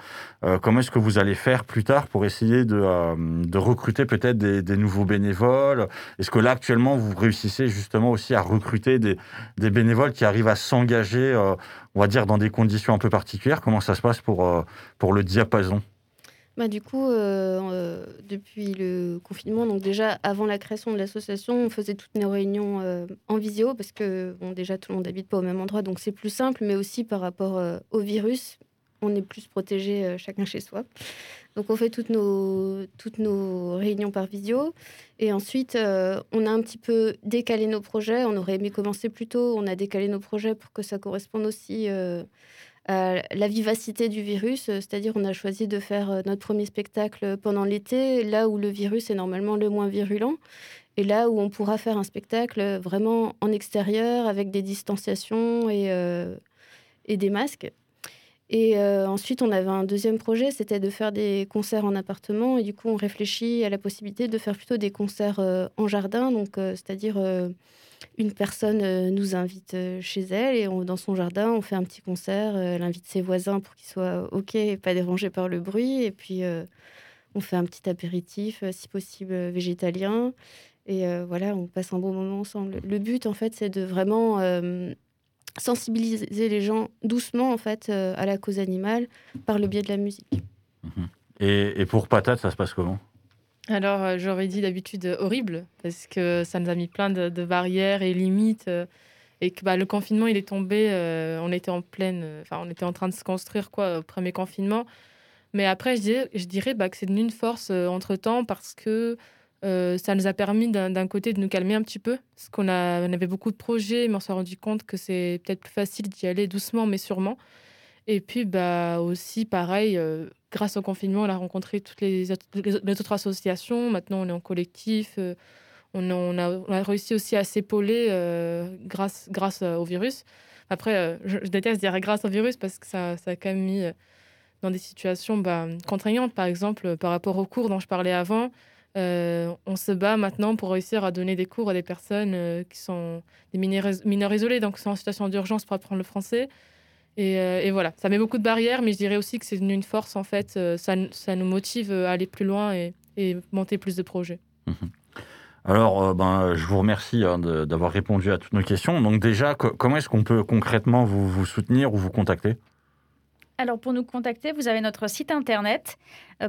comment est-ce que vous allez faire plus tard pour essayer de, de recruter peut-être des, nouveaux bénévoles? Est-ce que là, actuellement, vous réussissez justement aussi à recruter des, bénévoles qui arrivent à s'engager, on va dire, dans des conditions un peu particulières? Comment ça se passe pour, pour le diapason? Bah, du coup, euh, euh, depuis le confinement, donc déjà avant la création de l'association, on faisait toutes nos réunions euh, en visio parce que déjà tout le monde n'habite pas au même endroit, donc c'est plus simple, mais aussi par rapport au virus, on est plus protégé chacun chez soi. Donc on fait toutes nos, toutes nos réunions par visio. Et ensuite, on a un petit peu décalé nos projets. On aurait aimé commencer plus tôt. On a décalé nos projets pour que ça corresponde aussi la vivacité du virus, c'est-à-dire on a choisi de faire notre premier spectacle pendant l'été, là où le virus est normalement le moins virulent, et là où on pourra faire un spectacle vraiment en extérieur avec des distanciations et, et des masques. Et ensuite, on avait un deuxième projet, c'était de faire des concerts en appartement. Et du coup, on réfléchit à la possibilité de faire plutôt des concerts en jardin, donc c'est-à-dire une personne euh, nous invite euh, chez elle et dans son jardin, on fait un petit concert. Euh, elle invite ses voisins pour qu'ils soient OK et pas dérangés par le bruit. Et puis, on fait un petit apéritif, si possible végétalien. Et voilà, on passe un bon moment ensemble. Le but, en fait, c'est de vraiment sensibiliser les gens doucement, en fait, à la cause animale par le biais de la musique. Mhm. Et, et pour Patate, ça se passe comment? Alors, euh, j'aurais dit d'habitude euh, horrible, parce que ça nous a mis plein de, barrières et limites. Euh, et que bah, le confinement, il est tombé, on était en pleine. Enfin, on était en train de se construire, quoi, au premier confinement. Mais après, je dirais, je dirais bah, que c'est devenu une force entre-temps, parce que ça nous a permis d'un côté de nous calmer un petit peu, parce qu'on on avait beaucoup de projets, mais on s'est rendu compte que c'est peut-être plus facile d'y aller doucement, mais sûrement. Et puis, bah, aussi, pareil, grâce au confinement, on a rencontré toutes les, autres associations. Maintenant, on est en collectif. Euh, on, a, réussi aussi à s'épauler euh, grâce, grâce au virus. Après, euh, je, déteste dire grâce au virus parce que ça, ça a quand même mis dans des situations bah, contraignantes. Par exemple, par rapport aux cours dont je parlais avant, on se bat maintenant pour réussir à donner des cours à des personnes qui sont des mineurs, isolés, donc qui sont en situation d'urgence pour apprendre le français. Euh, et, voilà, ça met beaucoup de barrières, mais je dirais aussi que c'est une force en fait. Euh, ça, ça, nous motive à aller plus loin et, monter plus de projets. Mhm. Alors, euh, ben, je vous remercie hein, d'avoir répondu à toutes nos questions. Donc déjà, comment est-ce qu'on peut concrètement vous, soutenir ou vous contacter? Alors pour nous contacter, vous avez notre site internet,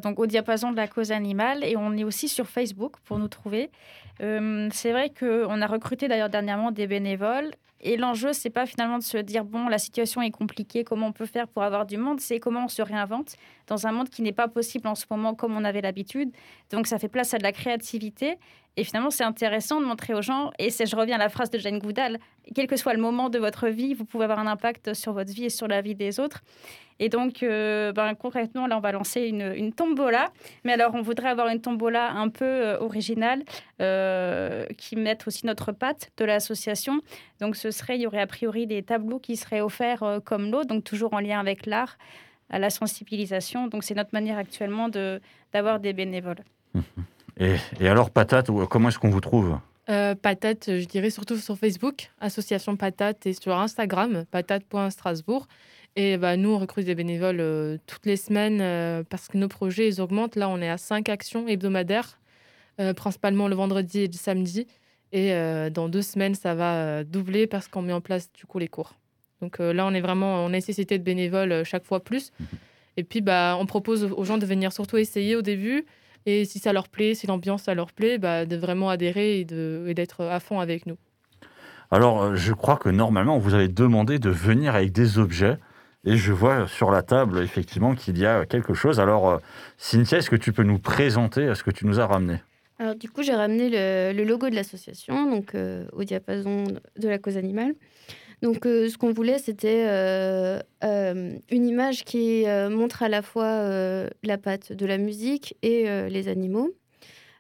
donc au diapason de la cause animale, et on est aussi sur Facebook pour nous trouver. c'est vrai qu'on a recruté d'ailleurs dernièrement des bénévoles et l'enjeu, c'est pas finalement de se dire bon, la situation est compliquée, comment on peut faire pour avoir du monde, c'est comment on se réinvente dans un monde qui n'est pas possible en ce moment comme on avait l'habitude. Donc ça fait place à de la créativité. Et finalement, c'est intéressant de montrer aux gens, et je reviens à la phrase de Jane Goodall, quel que soit le moment de votre vie, vous pouvez avoir un impact sur votre vie et sur la vie des autres. Et donc, euh, ben, concrètement, là, on va lancer une, tombola. Mais alors, on voudrait avoir une tombola un peu euh, originale euh, qui mette aussi notre patte de l'association. Donc, ce serait, il y aurait a priori des tableaux qui seraient offerts comme l'eau, donc toujours en lien avec l'art, à la sensibilisation. Donc, c'est notre manière actuellement d'avoir des bénévoles. Et, et alors, Patate, comment est-ce qu'on vous trouve? Patate, je dirais surtout sur Facebook, Association Patate, et sur Instagram, patate.strasbourg. Et bah, nous, on recrute des bénévoles euh, toutes les semaines euh, parce que nos projets, ils augmentent. Là, on est à cinq actions hebdomadaires, euh, principalement le vendredi et le samedi. Et dans deux semaines, ça va doubler parce qu'on met en place du coup les cours. Donc là, on est vraiment en nécessité de bénévoles chaque fois plus. Mhm. Et puis, bah, on propose aux gens de venir surtout essayer au début. Et si ça leur plaît, si l'ambiance ça leur plaît, bah, de vraiment adhérer et d'être à fond avec nous. Alors, je crois que normalement, vous avez demandé de venir avec des objets. Et je vois sur la table, effectivement, qu'il y a quelque chose. Alors, euh, Cynthia, est-ce que tu peux nous présenter ce que tu nous as ramené? Alors, du coup, j'ai ramené le, logo de l'association, donc euh, au diapason de la cause animale. Donc, euh, ce qu'on voulait, c'était une image qui montre à la fois la patte de la musique et les animaux.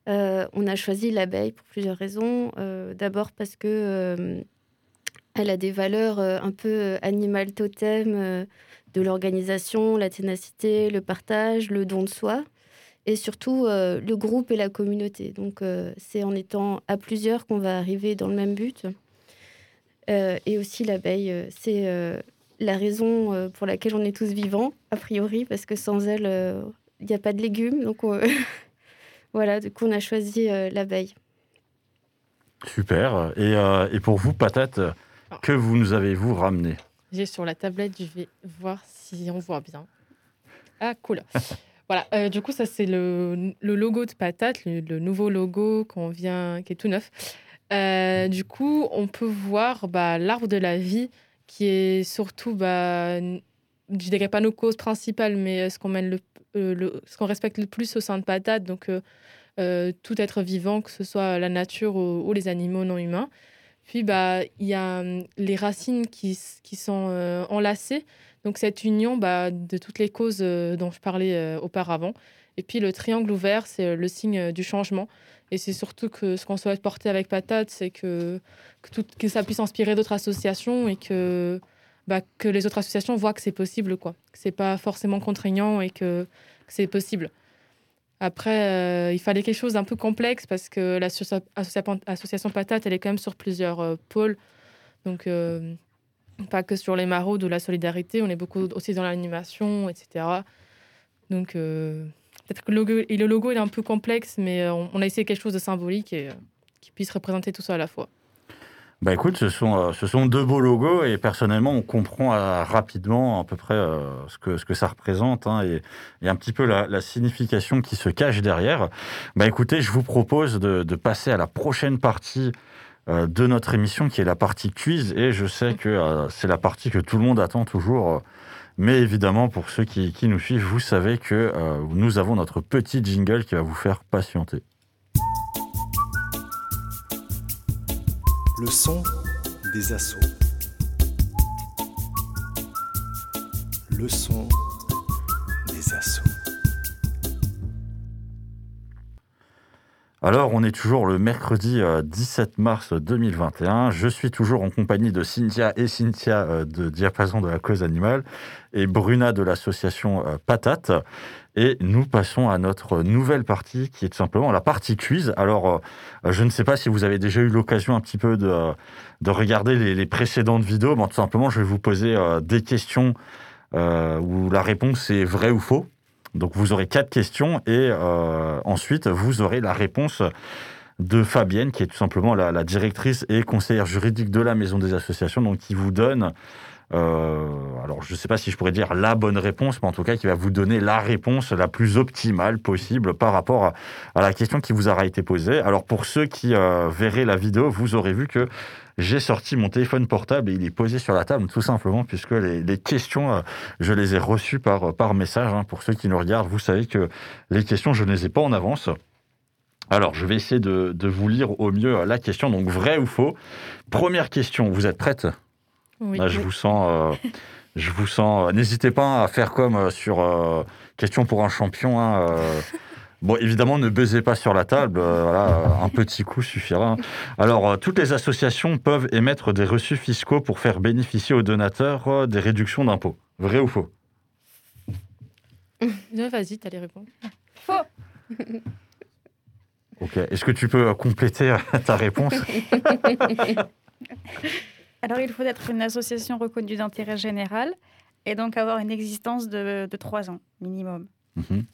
on a choisi l'abeille pour plusieurs raisons. D'abord parce que elle a des valeurs euh, un peu euh, animales totem euh, de l'organisation, la ténacité, le partage, le don de soi et surtout le groupe et la communauté. Donc c'est en étant à plusieurs qu'on va arriver dans le même but. Et aussi l'abeille, c'est la raison pour laquelle on est tous vivants, a priori, parce que sans elle, il n'y a pas de légumes. Donc voilà, du coup on a choisi l'abeille. Super. Et, et, pour vous, patate, que vous nous avez-vous ramené? J'ai sur la tablette, je vais voir si on voit bien. Ah, cool. voilà, euh, du coup, ça, c'est le, logo de Patate, le, nouveau logo qu'on vient, qui est tout neuf. Euh, du coup, on peut voir bah, l'arbre de la vie, qui est surtout, bah, je dirais pas nos causes principales, mais ce qu'on mène euh, le, ce qu'on respecte le plus au sein de Patate, donc tout être vivant, que ce soit la nature ou les animaux non humains. Puis, bah, il y a hum, les racines qui, qui sont euh, enlacées. Donc, cette union bah, de toutes les causes euh, dont je parlais euh, auparavant. Et puis, le triangle ouvert, c'est le signe du changement. Et c'est surtout que ce qu'on souhaite porter avec Patate, c'est que, que, tout, que ça puisse inspirer d'autres associations et que, bah, que les autres associations voient que c'est possible, quoi. Que c'est pas forcément contraignant et que, c'est possible. Après, euh, il fallait quelque chose d'un peu complexe parce que l'association Patate, elle est quand même sur plusieurs euh, pôles. Donc, euh, pas que sur les maraudes ou la solidarité, on est beaucoup aussi dans l'animation, etc. Donc, peut-être que le logo, est un peu complexe, mais on, on, a essayé quelque chose de symbolique et qui puisse représenter tout ça à la fois. Bah écoute, ce sont, euh, deux beaux logos et personnellement, on comprend euh, rapidement à peu près euh, ce, que, ça représente hein, et, un petit peu la, signification qui se cache derrière. Bah écoutez, je vous propose de, de passer à la prochaine partie euh, de notre émission qui est la partie quiz et je sais que euh, c'est la partie que tout le monde attend toujours. Mais évidemment, pour ceux qui, qui nous suivent, vous savez que nous avons notre petit jingle qui va vous faire patienter. Le son des assauts. Le son des assauts. Alors, on est toujours le mercredi 17 mars 2021. Je suis toujours en compagnie de Cynthia et Cynthia de Diapason de la cause animale et Bruna de l'association Patate. Et nous passons à notre nouvelle partie qui est tout simplement la partie quiz. Alors, euh, je ne sais pas si vous avez déjà eu l'occasion un petit peu de, de regarder les, précédentes vidéos. Bon, tout simplement, je vais vous poser euh, des questions euh, où la réponse est vrai ou faux. Donc, vous aurez quatre questions et euh, ensuite, vous aurez la réponse de Fabienne, qui est tout simplement la, la directrice et conseillère juridique de la Maison des Associations, donc qui vous donne euh, alors, je ne sais pas si je pourrais dire la bonne réponse, mais en tout cas, qui va vous donner la réponse la plus optimale possible par rapport à, la question qui vous aura été posée. Alors, pour ceux qui euh, verraient la vidéo, vous aurez vu que j'ai sorti mon téléphone portable et il est posé sur la table, tout simplement, puisque les, les questions, euh, je les ai reçues par, par message. Hein. Pour ceux qui nous regardent, vous savez que les questions, je ne les ai pas en avance. Alors, je vais essayer de, de vous lire au mieux la question. Donc, vrai ou faux Première question, vous êtes prête? Oui, Là, je oui. vous sens. Euh, je vous sens. N'hésitez pas à faire comme euh, sur euh, question pour un champion. Hein, euh. Bon, évidemment, ne baisez pas sur la table. euh, voilà, un petit coup suffira. Alors, euh, toutes les associations peuvent émettre des reçus fiscaux pour faire bénéficier aux donateurs euh, des réductions d'impôts. Vrai ou faux? Non, Vas-y, t'allais répondre. Faux. Ok. Est-ce que tu peux euh, compléter euh, ta réponse? Alors, il faut être une association reconnue d'intérêt général et donc avoir une existence de, de trois ans minimum. Mhm.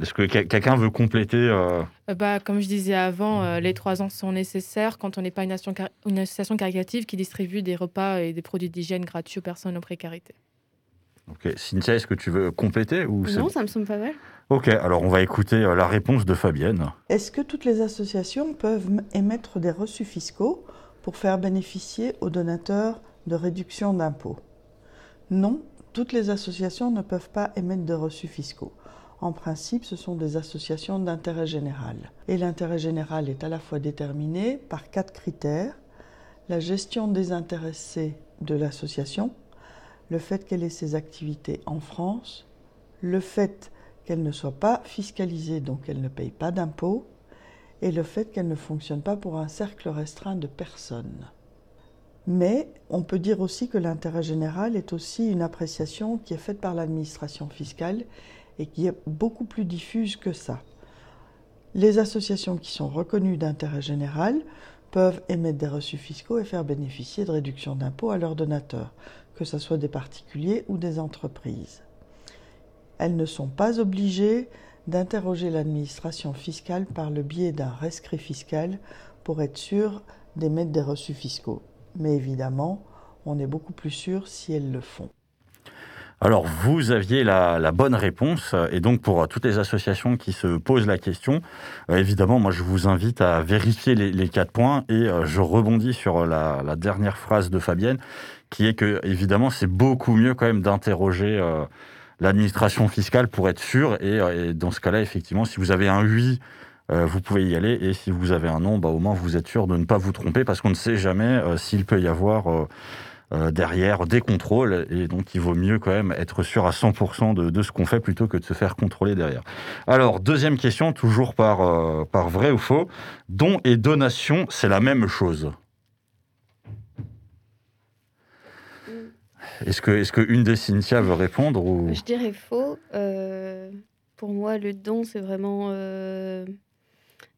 Est-ce que quel- quelqu'un veut compléter euh, Euh, bah, comme je disais avant, euh, les trois ans sont nécessaires quand on n'est pas une, association car- une association caritative qui distribue des repas et des produits d'hygiène gratuits aux personnes en précarité. Ok. Cynthia, est-ce que tu veux compléter ou Non, ça me semble pas mal. Ok. Alors, on va écouter euh, la réponse de Fabienne. Est-ce que toutes les associations peuvent émettre des reçus fiscaux pour faire bénéficier aux donateurs de réductions d'impôts Non, toutes les associations ne peuvent pas émettre de reçus fiscaux. En principe, ce sont des associations d'intérêt général. Et l'intérêt général est à la fois déterminé par quatre critères. La gestion désintéressée de l'association, le fait qu'elle ait ses activités en France, le fait qu'elle ne soit pas fiscalisée, donc elle ne paye pas d'impôts, et le fait qu'elle ne fonctionne pas pour un cercle restreint de personnes. Mais on peut dire aussi que l'intérêt général est aussi une appréciation qui est faite par l'administration fiscale et qui est beaucoup plus diffuse que ça. Les associations qui sont reconnues d'intérêt général peuvent émettre des reçus fiscaux et faire bénéficier de réductions d'impôts à leurs donateurs, que ce soit des particuliers ou des entreprises. Elles ne sont pas obligées d'interroger l'administration fiscale par le biais d'un rescrit fiscal pour être sûr d'émettre des reçus fiscaux. Mais évidemment, on est beaucoup plus sûr si elles le font. Alors, vous aviez la, bonne réponse. Et donc, pour toutes les associations qui se posent la question, euh, évidemment, moi, je vous invite à vérifier les, quatre points. Et euh, je rebondis sur la, la dernière phrase de Fabienne, qui est que, évidemment, c'est beaucoup mieux quand même d'interroger euh, l'administration fiscale pour être sûr. Et, euh, et dans ce cas-là, effectivement, si vous avez un oui euh, vous pouvez y aller. Et si vous avez un nom, bah, au moins vous êtes sûr de ne pas vous tromper parce qu'on ne sait jamais euh, s'il peut y avoir derrière des contrôles. Et donc il vaut mieux quand même être sûr à 100% de, de ce qu'on fait plutôt que de se faire contrôler derrière. Alors, deuxième question, toujours par, par vrai ou faux. Don et donation, c'est la même chose Est-ce que, est que une des Cynthia veut répondre ou... Je dirais faux. Euh, pour moi, le don, c'est vraiment euh,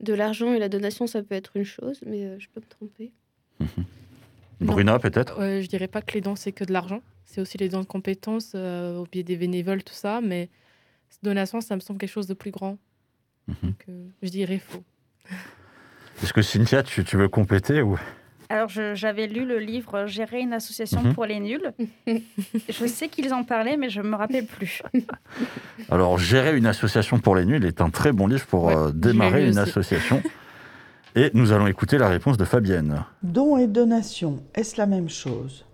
de l'argent et la donation, ça peut être une chose, mais euh, je peux me tromper. Mhm. Bruna, peut-être? Je dirais pas que les dons, c'est que de l'argent. C'est aussi les dons de compétences, au pied des bénévoles, tout ça. Mais donation, ça me semble quelque chose de plus grand. Mhm. Donc, je dirais faux. Est-ce que Cynthia, tu, tu veux compléter ou... Alors, j'avais lu le livre Gérer une association Mhm. pour les nuls. je sais qu'ils en parlaient, mais je ne me rappelle plus. Alors, Gérer une association pour les nuls est un très bon livre pour Ouais, euh, démarrer une aussi. association. Et nous allons écouter la réponse de Fabienne. Don et donation, est-ce la même chose?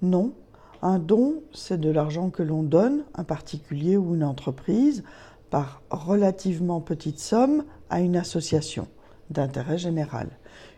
Non. Un don, c'est de l'argent que l'on donne, un particulier ou une entreprise, par relativement petite somme à une association d'intérêt général.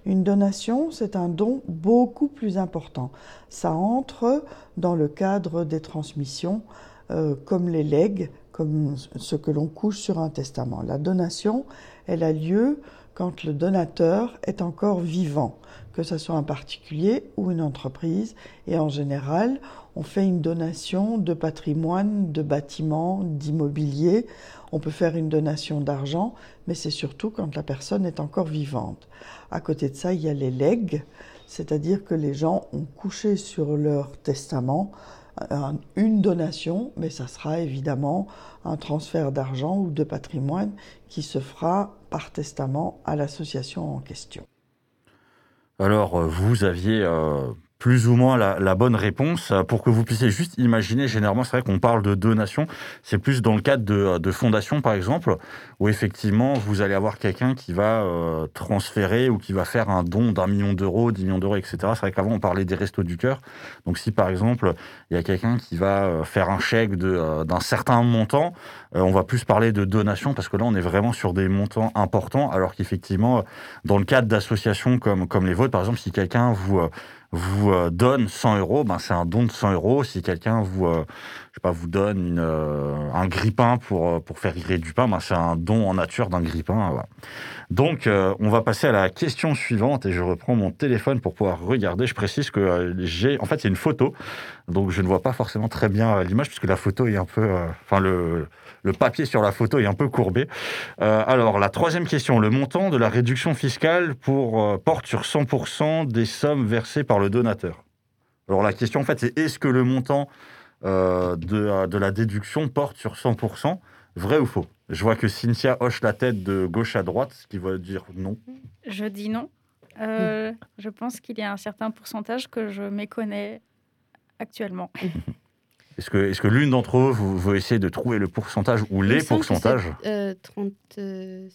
Une donation, c'est un don beaucoup plus important. Ça entre dans le cadre des transmissions, euh, comme les legs, comme ce que l'on couche sur un testament. La donation, elle a lieu quand le donateur est encore vivant, que ce soit un particulier ou une entreprise. Et en général, on fait une donation de patrimoine, de bâtiments, d'immobilier. On peut faire une donation d'argent, mais c'est surtout quand la personne est encore vivante. À côté de ça, il y a les legs, c'est-à-dire que les gens ont couché sur leur testament un- une donation, mais ça sera évidemment un transfert d'argent ou de patrimoine qui se fera par testament à l'association en question. Alors, euh, vous aviez euh, plus ou moins la, bonne réponse. Pour que vous puissiez juste imaginer, généralement, c'est vrai qu'on parle de donation, c'est plus dans le cadre de, de fondation, par exemple, où effectivement, vous allez avoir quelqu'un qui va euh, transférer ou qui va faire un don d'un million d'euros, dix millions d'euros, etc. C'est vrai qu'avant, on parlait des restos du cœur. Donc, si par exemple, il y a quelqu'un qui va euh, faire un chèque euh, d'un certain montant, on va plus parler de donation parce que là, on est vraiment sur des montants importants, alors qu'effectivement, dans le cadre d'associations comme, comme les vôtres, par exemple, si quelqu'un vous, vous euh, donne 100 euros, ben, c'est un don de 100 euros. Si quelqu'un vous, euh, je sais pas, vous donne euh, un grille-pain pour, euh, pour faire griller du pain, ben, c'est un don en nature d'un grille-pain. voilà. Donc, euh, on va passer à la question suivante et je reprends mon téléphone pour pouvoir regarder. Je précise que j'ai, en fait, c'est une photo, donc je ne vois pas forcément très bien l'image puisque la photo est un peu, enfin le, le papier sur la photo est un peu courbé. Alors, la troisième question, le montant de la réduction fiscale pour, porte sur 100% des sommes versées par le donateur. Alors, la question, en fait, c'est est-ce que le montant euh, de, de la déduction porte sur 100% Vrai ou faux? Je vois que Cynthia hoche la tête de gauche à droite, ce qui veut dire non. Je dis non. Euh, Je pense qu'il y a un certain pourcentage que je méconnais actuellement. Est-ce que, est que l'une d'entre eux vous, veut essayer de trouver le pourcentage ou les pourcentages? euh, 36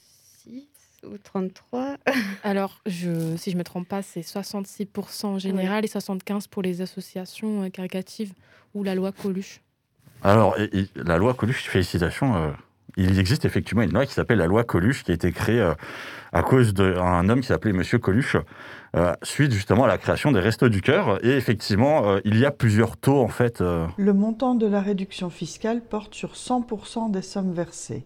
ou 33. Alors, je, si je ne me trompe pas, c'est 66% en général et 75% pour les associations euh, caritatives ou la loi Coluche. Alors, et- et la loi Coluche, félicitations. euh, il existe effectivement une loi qui s'appelle la loi Coluche, qui a été créée euh, à cause d'un homme qui s'appelait Monsieur Coluche, euh, suite justement à la création des Restos du Cœur. Et effectivement, euh, il y a plusieurs taux, en fait. euh, Le montant de la réduction fiscale porte sur 100% des sommes versées.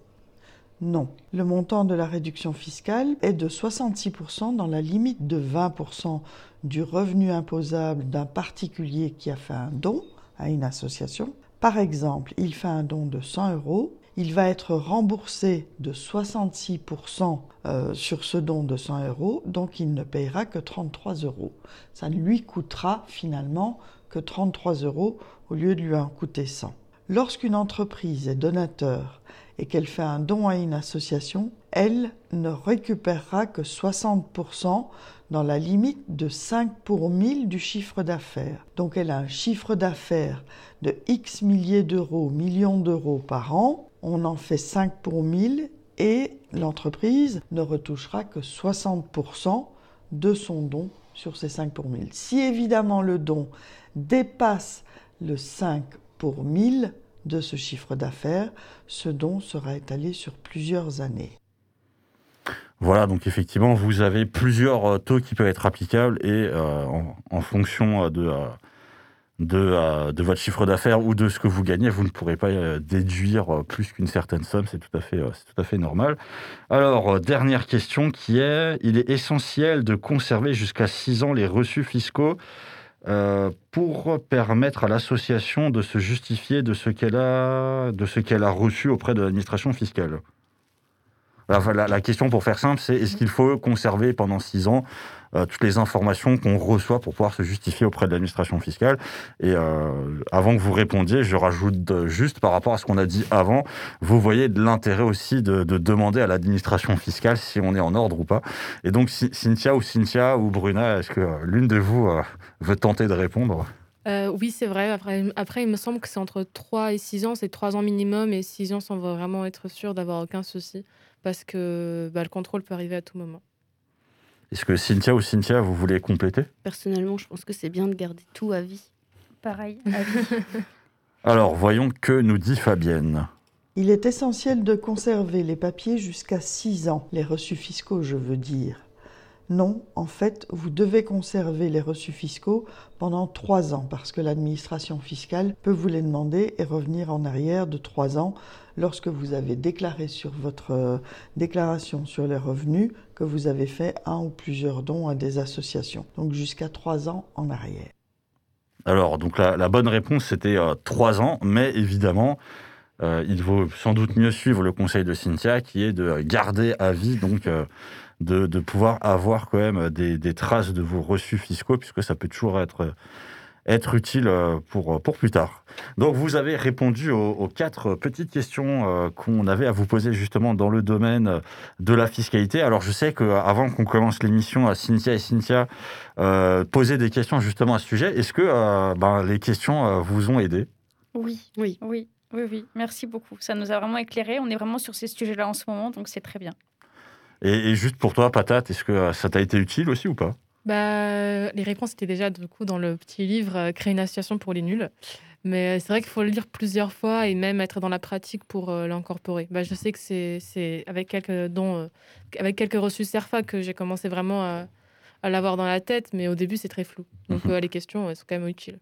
Non. Le montant de la réduction fiscale est de 66% dans la limite de 20% du revenu imposable d'un particulier qui a fait un don une association. Par exemple, il fait un don de 100 euros. Il va être remboursé de 66% euh, sur ce don de 100 euros, donc il ne payera que 33 euros. Ça ne lui coûtera finalement que 33 euros au lieu de lui en coûter 100. Lorsqu'une entreprise est donateur et qu'elle fait un don à une association, elle ne récupérera que 60% dans la limite de 5 pour 1000 du chiffre d'affaires. Donc elle a un chiffre d'affaires de X milliers d'euros, millions d'euros par an, on en fait 5 pour 1000 et l'entreprise ne retouchera que 60% de son don sur ces 5 pour 1000. Si évidemment le don dépasse le 5 pour 1000 de ce chiffre d'affaires, ce don sera étalé sur plusieurs années. Voilà, donc effectivement, vous avez plusieurs taux qui peuvent être applicables et en, fonction de, de, votre chiffre d'affaires ou de ce que vous gagnez, vous ne pourrez pas déduire plus qu'une certaine somme, c'est tout, à fait, normal. Alors, dernière question qui est, il est essentiel de conserver jusqu'à 6 ans les reçus fiscaux euh, pour permettre à l'association de se justifier de ce qu'elle a reçu auprès de l'administration fiscale. La, question, pour faire simple, c'est est-ce qu'il faut conserver pendant six ans euh, toutes les informations qu'on reçoit pour pouvoir se justifier auprès de l'administration fiscale? Et euh, avant que vous répondiez, je rajoute juste par rapport à ce qu'on a dit avant, vous voyez de l'intérêt aussi de, demander à l'administration fiscale si on est en ordre ou pas. Et donc, Cynthia ou Cynthia ou Bruna, est-ce que l'une de vous euh, veut tenter de répondre? Oui, c'est vrai. Après, après, il me semble que c'est entre 3 et 6 ans. C'est 3 ans minimum et 6 ans sans vraiment être sûr d'avoir aucun souci. Parce que bah, le contrôle peut arriver à tout moment. Est-ce que Cynthia ou Cynthia, vous voulez compléter? Personnellement, je pense que c'est bien de garder tout à vie. Pareil, à vie. Alors, voyons que nous dit Fabienne. Il est essentiel de conserver les papiers jusqu'à 6 ans, les reçus fiscaux, je veux dire. Non, en fait, vous devez conserver les reçus fiscaux pendant trois ans parce que l'administration fiscale peut vous les demander et revenir en arrière de trois ans lorsque vous avez déclaré sur votre euh, déclaration sur les revenus que vous avez fait un ou plusieurs dons à des associations. Donc jusqu'à trois ans en arrière. Alors, donc la, bonne réponse, c'était euh, trois ans, mais évidemment, euh, il vaut sans doute mieux suivre le conseil de Cynthia qui est de garder à vie donc de, pouvoir avoir quand même des, traces de vos reçus fiscaux, puisque ça peut toujours être, être utile euh, pour, pour plus tard. Donc vous avez répondu aux, quatre petites questions euh, qu'on avait à vous poser justement dans le domaine de la fiscalité. Alors je sais qu'avant qu'on commence l'émission, Cynthia et Cynthia euh, posaient des questions justement à ce sujet. Est-ce que ben, les questions vous ont aidé? Oui, oui, oui. Oui, oui, merci beaucoup. Ça nous a vraiment éclairé. On est vraiment sur ces sujets-là en ce moment, donc c'est très bien. Et, juste pour toi, Patate, est-ce que ça t'a été utile aussi ou pas? Bah, Les réponses étaient déjà du coup dans le petit livre euh, Créer une association pour les nuls. Mais euh, c'est vrai qu'il faut le lire plusieurs fois et même être dans la pratique pour euh, l'incorporer. Bah, je sais que c'est avec quelques dons, avec quelques reçus CERFA que j'ai commencé vraiment à, l'avoir dans la tête, mais au début c'est très flou. Donc mhm. les questions elles sont quand même utiles.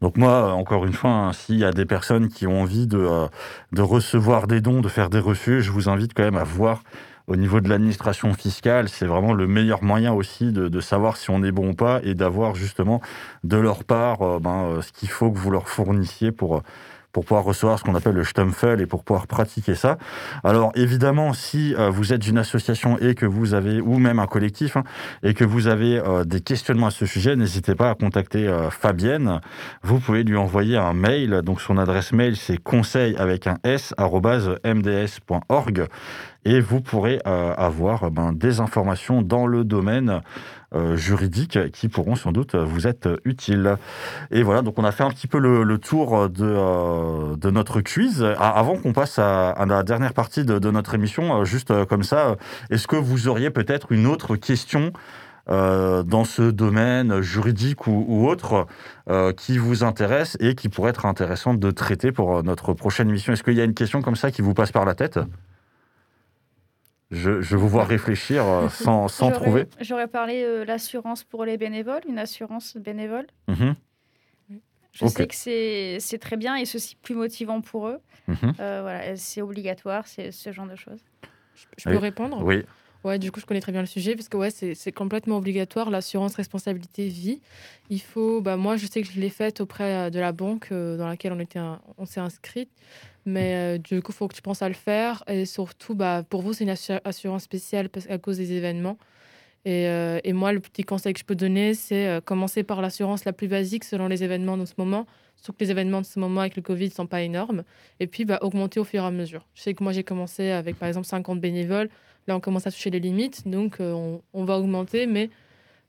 Donc moi, encore une fois, hein, s'il y a des personnes qui ont envie de, de recevoir des dons, de faire des reçus, je vous invite quand même à voir au niveau de l'administration fiscale, c'est vraiment le meilleur moyen aussi de, savoir si on est bon ou pas et d'avoir justement de leur part euh, ben, euh, ce qu'il faut que vous leur fournissiez pour pour pouvoir recevoir ce qu'on appelle le Stumpfel et pour pouvoir pratiquer ça. Alors évidemment, si euh, vous êtes une association et que vous avez, ou même un collectif, hein, et que vous avez des questionnements à ce sujet, n'hésitez pas à contacter Fabienne. Vous pouvez lui envoyer un mail. Donc son adresse mail, c'est conseil avec un s mds.org et vous pourrez euh, avoir euh, ben, des informations dans le domaine euh, juridique qui pourront sans doute vous être utiles. Et voilà, donc on a fait un petit peu le, tour de, de, notre quiz. Ah, avant qu'on passe à, la dernière partie de, notre émission, juste comme ça, est-ce que vous auriez peut-être une autre question dans ce domaine juridique ou, autre qui vous intéresse et qui pourrait être intéressante de traiter pour notre prochaine émission? Est-ce qu'il y a une question comme ça qui vous passe par la tête? Je, vous vois réfléchir euh, sans, sans trouver. J'aurais parlé de l'assurance pour les bénévoles, une assurance bénévole. Mhm. Je sais que c'est très bien et ceci plus motivant pour eux. Mhm. Euh, voilà, c'est obligatoire, c'est ce genre de choses. Je, peux répondre? Oui. Ouais, du coup, je connais très bien le sujet parce que ouais, c'est complètement obligatoire l'assurance responsabilité vie. Il faut, bah moi, je sais que je l'ai faite auprès de la banque euh, dans laquelle on était, on s'est inscrit. Mais euh, du coup, il faut que tu penses à le faire. Et surtout, bah, pour vous, c'est une assurance spéciale à cause des événements. Et, euh, et, moi, le petit conseil que je peux donner, c'est euh, commencer par l'assurance la plus basique selon les événements de ce moment. Surtout que les événements de ce moment avec le Covid ne sont pas énormes. Et puis, bah, augmenter au fur et à mesure. Je sais que moi, j'ai commencé avec, par exemple, 50 bénévoles. Là, on commence à toucher les limites. Donc, on, on, va augmenter, mais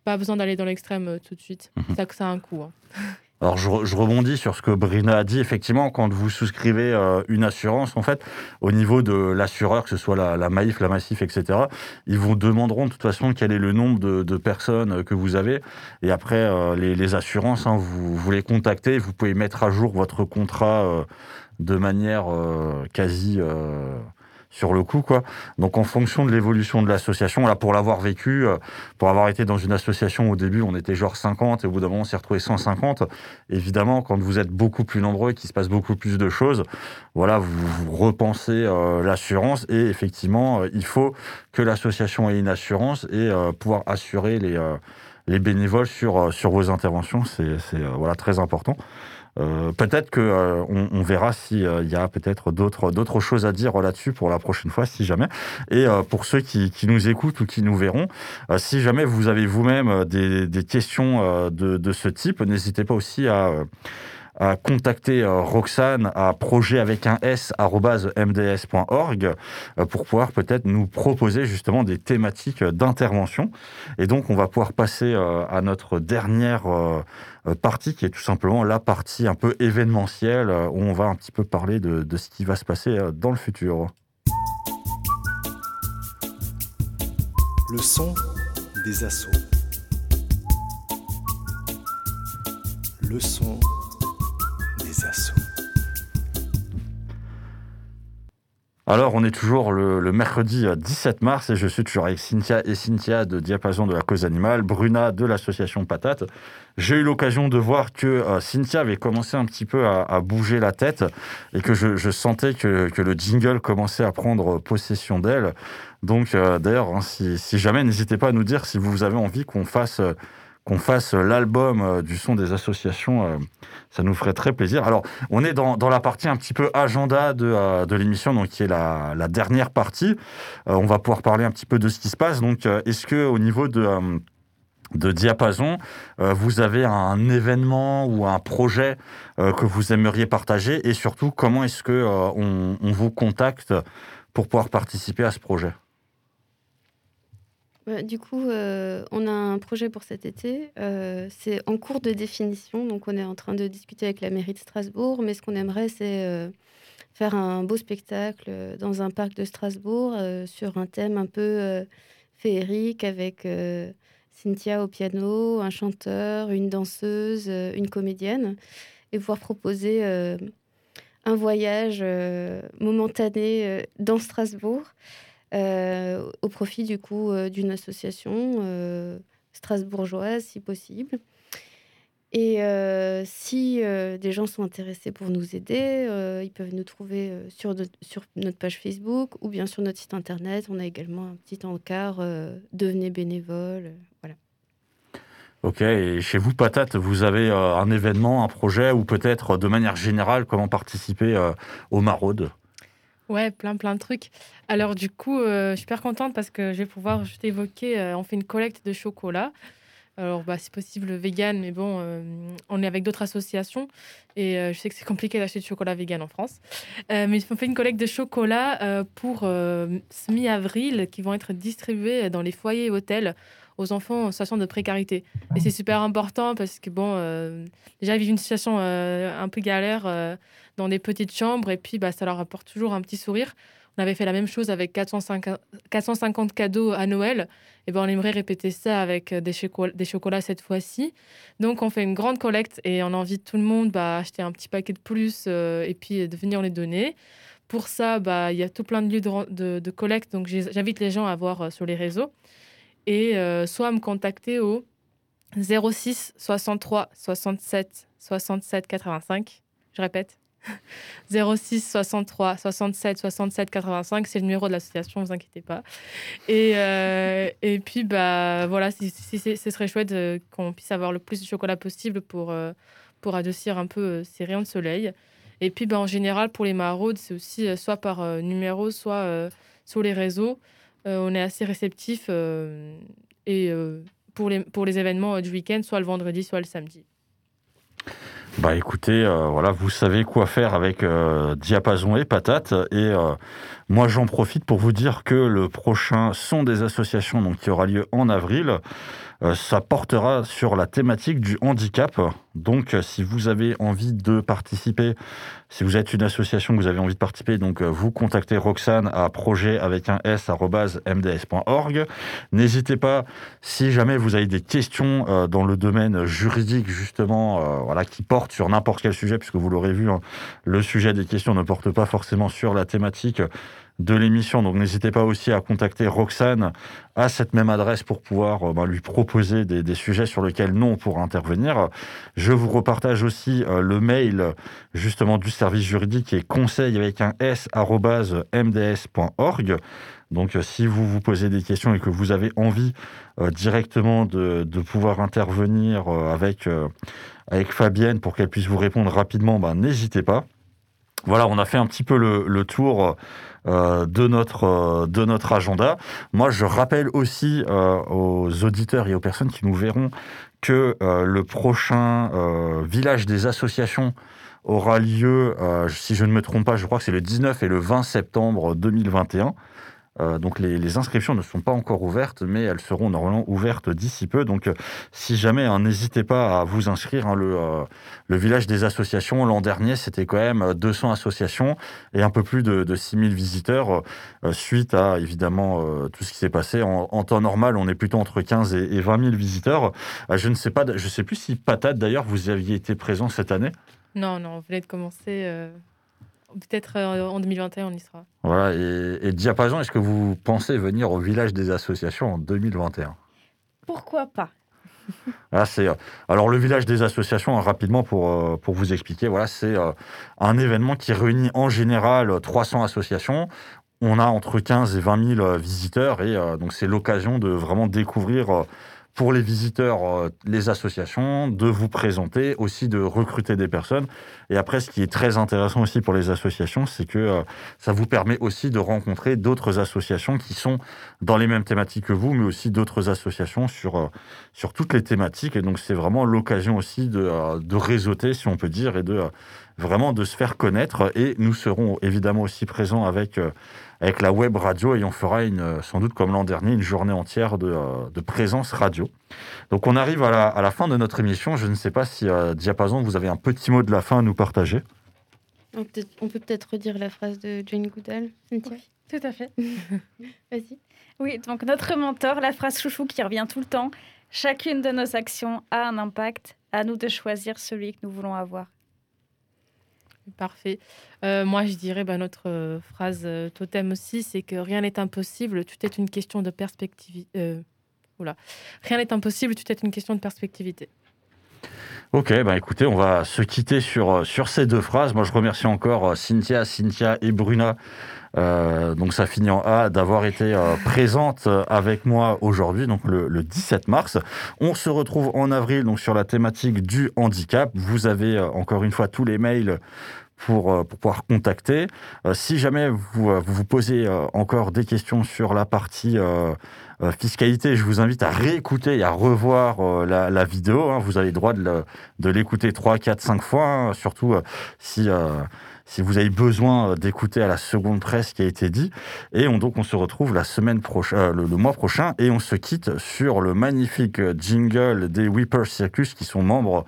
pas besoin d'aller dans l'extrême tout de suite. Mhm. Ça que ça a un coût. Hein. Alors je, rebondis sur ce que Brina a dit. Effectivement, quand vous souscrivez euh, une assurance, en fait, au niveau de l'assureur, que ce soit la, la, Maïf, la Massif, etc., ils vous demanderont de toute façon quel est le nombre de, personnes que vous avez. Et après, euh, les, assurances, hein, vous, les contactez, vous pouvez mettre à jour votre contrat euh, de manière quasi sur le coup, quoi. Donc, en fonction de l'évolution de l'association, là, pour l'avoir vécu, euh, pour avoir été dans une association au début, on était genre 50 et au bout d'un moment, on s'est retrouvé 150. Évidemment, quand vous êtes beaucoup plus nombreux et qu'il se passe beaucoup plus de choses, voilà, vous, repensez euh, l'assurance et effectivement, euh, il faut que l'association ait une assurance et pouvoir assurer les, les bénévoles sur, sur vos interventions. C'est voilà, très important. Euh, peut-être euh, on verra s'il euh, y a peut-être d'autres, d'autres choses à dire là-dessus pour la prochaine fois, si jamais. Et pour ceux qui, qui, nous écoutent ou qui nous verront, si jamais vous avez vous-même des, des questions de, de, ce type, n'hésitez pas aussi à à contacter euh, Roxane à projet avec un s mds.org euh, pour pouvoir peut-être nous proposer justement des thématiques d'intervention. Et donc, on va pouvoir passer euh, à notre dernière partie qui est tout simplement la partie un peu événementielle où on va un petit peu parler de, de ce qui va se passer dans le futur. Le son des assauts. Le son Alors, on est toujours le, mercredi 17 mars et je suis toujours avec Cynthia et Cynthia de Diapason de la cause animale, Bruna de l'association Patate. J'ai eu l'occasion de voir que euh, Cynthia avait commencé un petit peu à, bouger la tête et que je, sentais que, le jingle commençait à prendre possession d'elle. Donc, euh, d'ailleurs, hein, si, jamais, n'hésitez pas à nous dire si vous avez envie qu'on fasse qu'on fasse l'album euh, du son des associations, euh, ça nous ferait très plaisir. Alors, on est dans, la partie un petit peu agenda de, euh, de l'émission, donc qui est la, dernière partie. on va pouvoir parler un petit peu de ce qui se passe. Donc, est-ce que au niveau de de Diapason, vous avez un événement ou un projet que vous aimeriez partager? Et surtout comment est-ce que on, vous contacte pour pouvoir participer à ce projet? Du coup, euh, on a un projet pour cet été. Euh, c'est en cours de définition, donc on est en train de discuter avec la mairie de Strasbourg. Mais ce qu'on aimerait, c'est euh, faire un beau spectacle dans un parc de Strasbourg sur un thème un peu féerique avec Cynthia au piano, un chanteur, une danseuse, une comédienne, et pouvoir proposer un voyage momentané dans Strasbourg. Euh, au profit du coup euh, d'une association euh, strasbourgeoise si possible. Et si des gens sont intéressés pour nous aider, ils peuvent nous trouver sur, notre page Facebook ou bien sur notre site internet. On a également un petit encart Devenez bénévole. voilà. Ok, et chez vous, Patate, vous avez un événement, un projet ou peut-être de manière générale comment participer aux maraudes? Ouais, plein, plein de trucs. Alors, du coup, euh, je suis super contente parce que je vais pouvoir juste évoquer, euh, on fait une collecte de chocolat. Alors, bah, c'est possible vegan, mais bon, euh, on est avec d'autres associations et je sais que c'est compliqué d'acheter du chocolat vegan en France. mais on fait une collecte de chocolat pour mi-avril qui vont être distribués dans les foyers et hôtels aux enfants en situation de précarité. Et c'est super important parce que, bon, déjà, ils vivent une situation un peu galère dans des petites chambres et puis bah, ça leur apporte toujours un petit sourire. On avait fait la même chose avec 450, 450 cadeaux à Noël. Et ben on aimerait répéter ça avec euh, des, chocolats, cette fois-ci. Donc, on fait une grande collecte et on invite tout le monde bah, à acheter un petit paquet de plus euh, et puis de venir les donner. Pour ça, bah, il y a tout plein de lieux de, collecte. Donc, j'invite les gens à voir euh, sur les réseaux et soit à me contacter au 06 63 67 67 85. Je répète, 06 63 67 67 85, c'est le numéro de l'association, vous inquiétez pas. Et, euh, et puis, bah, voilà, si, ce serait chouette euh, qu'on puisse avoir le plus de chocolat possible pour, euh, pour adoucir un peu ces rayons de soleil. Et puis, bah, en général, pour les maraudes, c'est aussi soit par numéro, soit sur les réseaux. on est assez réceptif et pour, les, pour les événements du week-end, soit le vendredi, soit le samedi. Bah écoutez, euh, voilà, vous savez quoi faire avec euh, diapason et patate. Et euh, moi, j'en profite pour vous dire que le prochain son des associations, donc qui aura lieu en avril, ça portera sur la thématique du handicap. Donc, euh, si vous avez envie de participer, si vous êtes une association vous avez envie de participer, donc euh, vous contactez Roxane à projet avec un s mds.org. N'hésitez pas, si jamais vous avez des questions dans le domaine juridique justement, voilà, qui portent sur n'importe quel sujet, puisque vous l'aurez vu, hein, le sujet des questions ne porte pas forcément sur la thématique de l'émission. Donc n'hésitez pas aussi à contacter Roxane à cette même adresse pour pouvoir euh, bah, lui proposer des, sujets sur lesquels nous, on intervenir. Je vous repartage aussi euh, le mail justement du service juridique est conseil avec un s mds.org. Donc euh, si vous vous posez des questions et que vous avez envie directement de, pouvoir intervenir avec, avec Fabienne pour qu'elle puisse vous répondre rapidement, bah, n'hésitez pas. Voilà, on a fait un petit peu le tour euh, de, notre, euh, de notre agenda. Moi, je rappelle aussi euh, aux auditeurs et aux personnes qui nous verront que le prochain village des associations aura lieu, si je ne me trompe pas, je crois que c'est le 19 et le 20 septembre 2021. Euh, donc les, inscriptions ne sont pas encore ouvertes, mais elles seront normalement ouvertes d'ici peu. Donc euh, si jamais, hein, n'hésitez pas à vous inscrire. Hein, euh, le, village des associations, l'an dernier, c'était quand même 200 associations et un peu plus de, 6000 visiteurs suite à évidemment tout ce qui s'est passé. En, temps normal, on est plutôt entre 15 et, et 20 000 visiteurs. je ne sais pas, je sais plus si Patate d'ailleurs, vous aviez été présent cette année? Non, non, on venait de commencer. Peut-être euh, en 2021, on y sera. Voilà, et, Diapason, est-ce que vous pensez venir au village des associations en 2021 Pourquoi pas? Ah, c'est, euh, alors le village des associations, hein, rapidement pour, euh, pour vous expliquer, voilà, c'est un événement qui réunit en général 300 associations. On a entre 15 et 20 000 visiteurs et donc c'est l'occasion de vraiment découvrir pour les visiteurs, euh, les associations, de vous présenter, aussi de recruter des personnes. Et après, ce qui est très intéressant aussi pour les associations, c'est que euh, ça vous permet aussi de rencontrer d'autres associations qui sont dans les mêmes thématiques que vous, mais aussi d'autres associations sur, euh, sur toutes les thématiques. Et donc, c'est vraiment l'occasion aussi de, de réseauter, si on peut dire, et de vraiment de se faire connaître. Et nous serons évidemment aussi présents avec avec la web radio et on fera une, euh, sans doute comme l'an dernier une journée entière de, euh, présence radio. Donc on arrive à la, fin de notre émission. Je ne sais pas si euh, Diapason, vous avez un petit mot de la fin à nous partager. On peut, peut-être redire la phrase de Jane Goodall. Oui, tout à fait. Vas-y. Oui, donc notre mentor, la phrase chouchou qui revient tout le temps. Chacune de nos actions a un impact. À nous de choisir celui que nous voulons avoir. Parfait. Euh, moi, je dirais bah, notre euh, phrase euh, totem aussi, c'est que rien n'est impossible, tout est une question de perspectivité. Rien n'est impossible, tout est une question de perspectivité. Ok, bah écoutez, on va se quitter sur, sur ces deux phrases. Moi, je remercie encore Cynthia, Cynthia et Bruna euh, donc ça finit en A d'avoir été euh, présente avec moi aujourd'hui, donc le, 17 mars. On se retrouve en avril donc sur la thématique du handicap. Vous avez euh, encore une fois tous les mails pour, pouvoir contacter. si jamais vous, vous, posez encore des questions sur la partie fiscalité, je vous invite à réécouter et à revoir la, vidéo. Hein. Vous avez le droit de l'écouter 3, 4, 5 fois, hein. surtout si si vous avez besoin d'écouter à la seconde presse ce qui a été dit. Et on, donc, on se retrouve la semaine prochaine, euh, le, mois prochain et on se quitte sur le magnifique jingle des Weeper Circus qui sont membres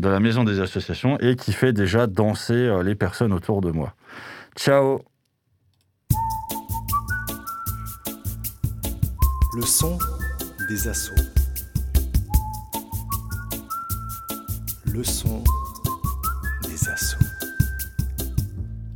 de la Maison des Associations et qui fait déjà danser euh, les personnes autour de moi. Ciao Le son des assauts. Le son.